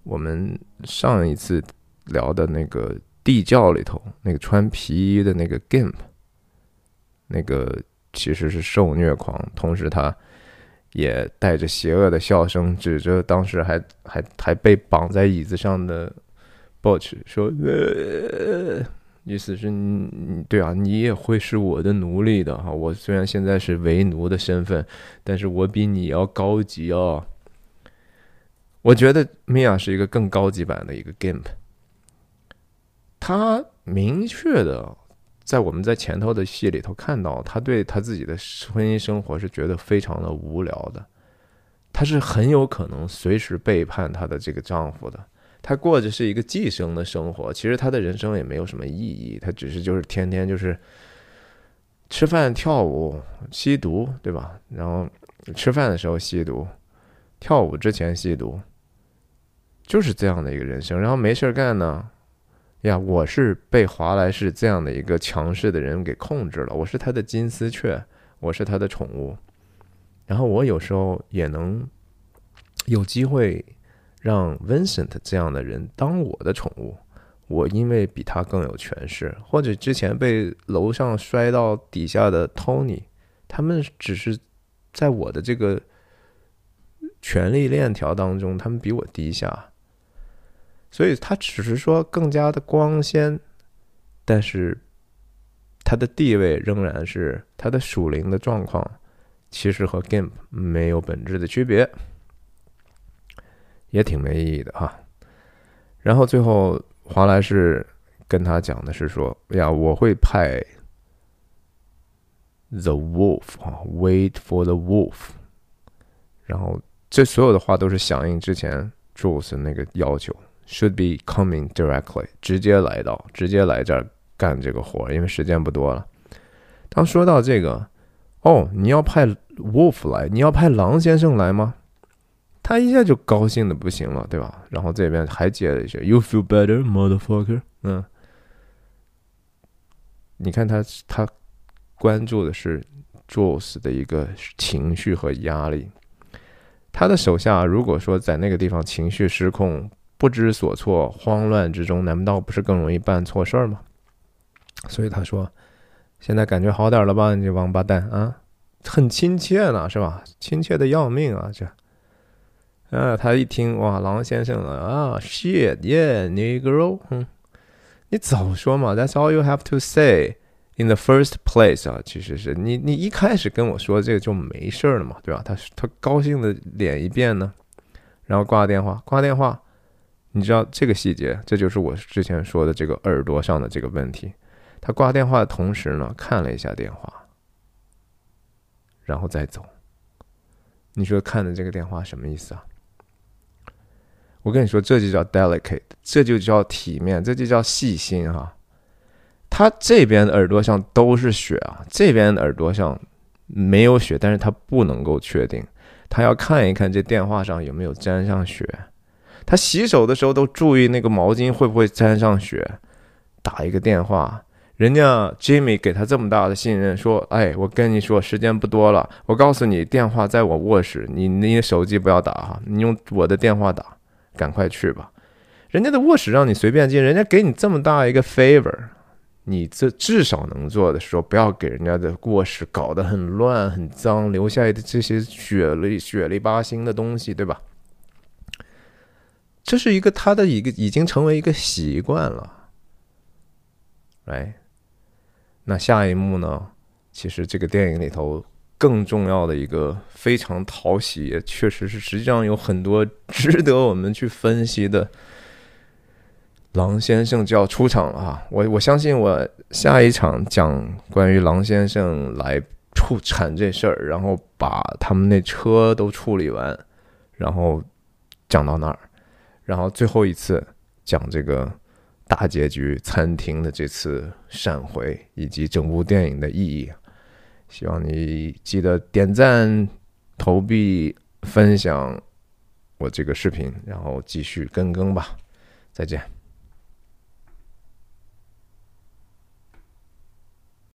我们上一次聊的那个地窖里头那个穿皮衣的那个 Gimp，那个其实是受虐狂，同时他也带着邪恶的笑声，指着当时还还还被绑在椅子上的。Butch 说：“呃，意思是，你对啊，你也会是我的奴隶的哈。我虽然现在是为奴的身份，但是我比你要高级哦。我觉得 Mia 是一个更高级版的一个 Gimp。他明确的在我们在前头的戏里头看到，他对他自己的婚姻生活是觉得非常的无聊的。他是很有可能随时背叛他的这个丈夫的。”他过着是一个寄生的生活，其实他的人生也没有什么意义，他只是就是天天就是吃饭、跳舞、吸毒，对吧？然后吃饭的时候吸毒，跳舞之前吸毒，就是这样的一个人生。然后没事干呢，呀，我是被华莱士这样的一个强势的人给控制了，我是他的金丝雀，我是他的宠物，然后我有时候也能有机会。让 Vincent 这样的人当我的宠物，我因为比他更有权势，或者之前被楼上摔到底下的 Tony，他们只是在我的这个权力链条当中，他们比我低下，所以他只是说更加的光鲜，但是他的地位仍然是他的属灵的状况，其实和 Gimp 没有本质的区别。也挺没意义的哈，然后最后华莱士跟他讲的是说：“哎呀，我会派 The Wolf 啊，Wait for the Wolf。”然后这所有的话都是响应之前 Jules 那个要求，Should be coming directly，直接来到，直接来这儿干这个活，因为时间不多了。当说到这个，哦，你要派 Wolf 来，你要派狼先生来吗？他一下就高兴的不行了，对吧？然后这边还接了一句 “You feel better, motherfucker？” 嗯，你看他他关注的是 Jules 的一个情绪和压力。他的手下如果说在那个地方情绪失控、不知所措、慌乱之中，难道不是更容易办错事儿吗？所以他说：“现在感觉好点了吧？你这王八蛋啊，很亲切呢，是吧？亲切的要命啊，这。”啊，他一听哇，狼先生了啊，shit，yeah，negro，哼，你早说嘛，That's all you have to say。In the first place 啊，其实是你你一开始跟我说这个就没事儿了嘛，对吧？他他高兴的脸一变呢，然后挂电话，挂电话，你知道这个细节，这就是我之前说的这个耳朵上的这个问题。他挂电话的同时呢，看了一下电话，然后再走。你说看的这个电话什么意思啊？我跟你说，这就叫 delicate，这就叫体面，这就叫细心哈。他这边的耳朵上都是血啊，这边的耳朵上没有血，但是他不能够确定，他要看一看这电话上有没有沾上血。他洗手的时候都注意那个毛巾会不会沾上血。打一个电话，人家 Jimmy 给他这么大的信任，说：“哎，我跟你说，时间不多了，我告诉你，电话在我卧室，你你手机不要打哈，你用我的电话打。”赶快去吧，人家的卧室让你随便进，人家给你这么大一个 favor，你这至少能做的时候，不要给人家的卧室搞得很乱很脏，留下的这些血里血里八星的东西，对吧？这是一个他的一个已经成为一个习惯了，哎，那下一幕呢？其实这个电影里头。更重要的一个非常讨喜，也确实是实际上有很多值得我们去分析的。狼先生就要出场了啊！我我相信我下一场讲关于狼先生来处产这事儿，然后把他们那车都处理完，然后讲到那儿，然后最后一次讲这个大结局餐厅的这次闪回以及整部电影的意义。希望你记得点赞、投币、分享我这个视频，然后继续跟更吧。再见。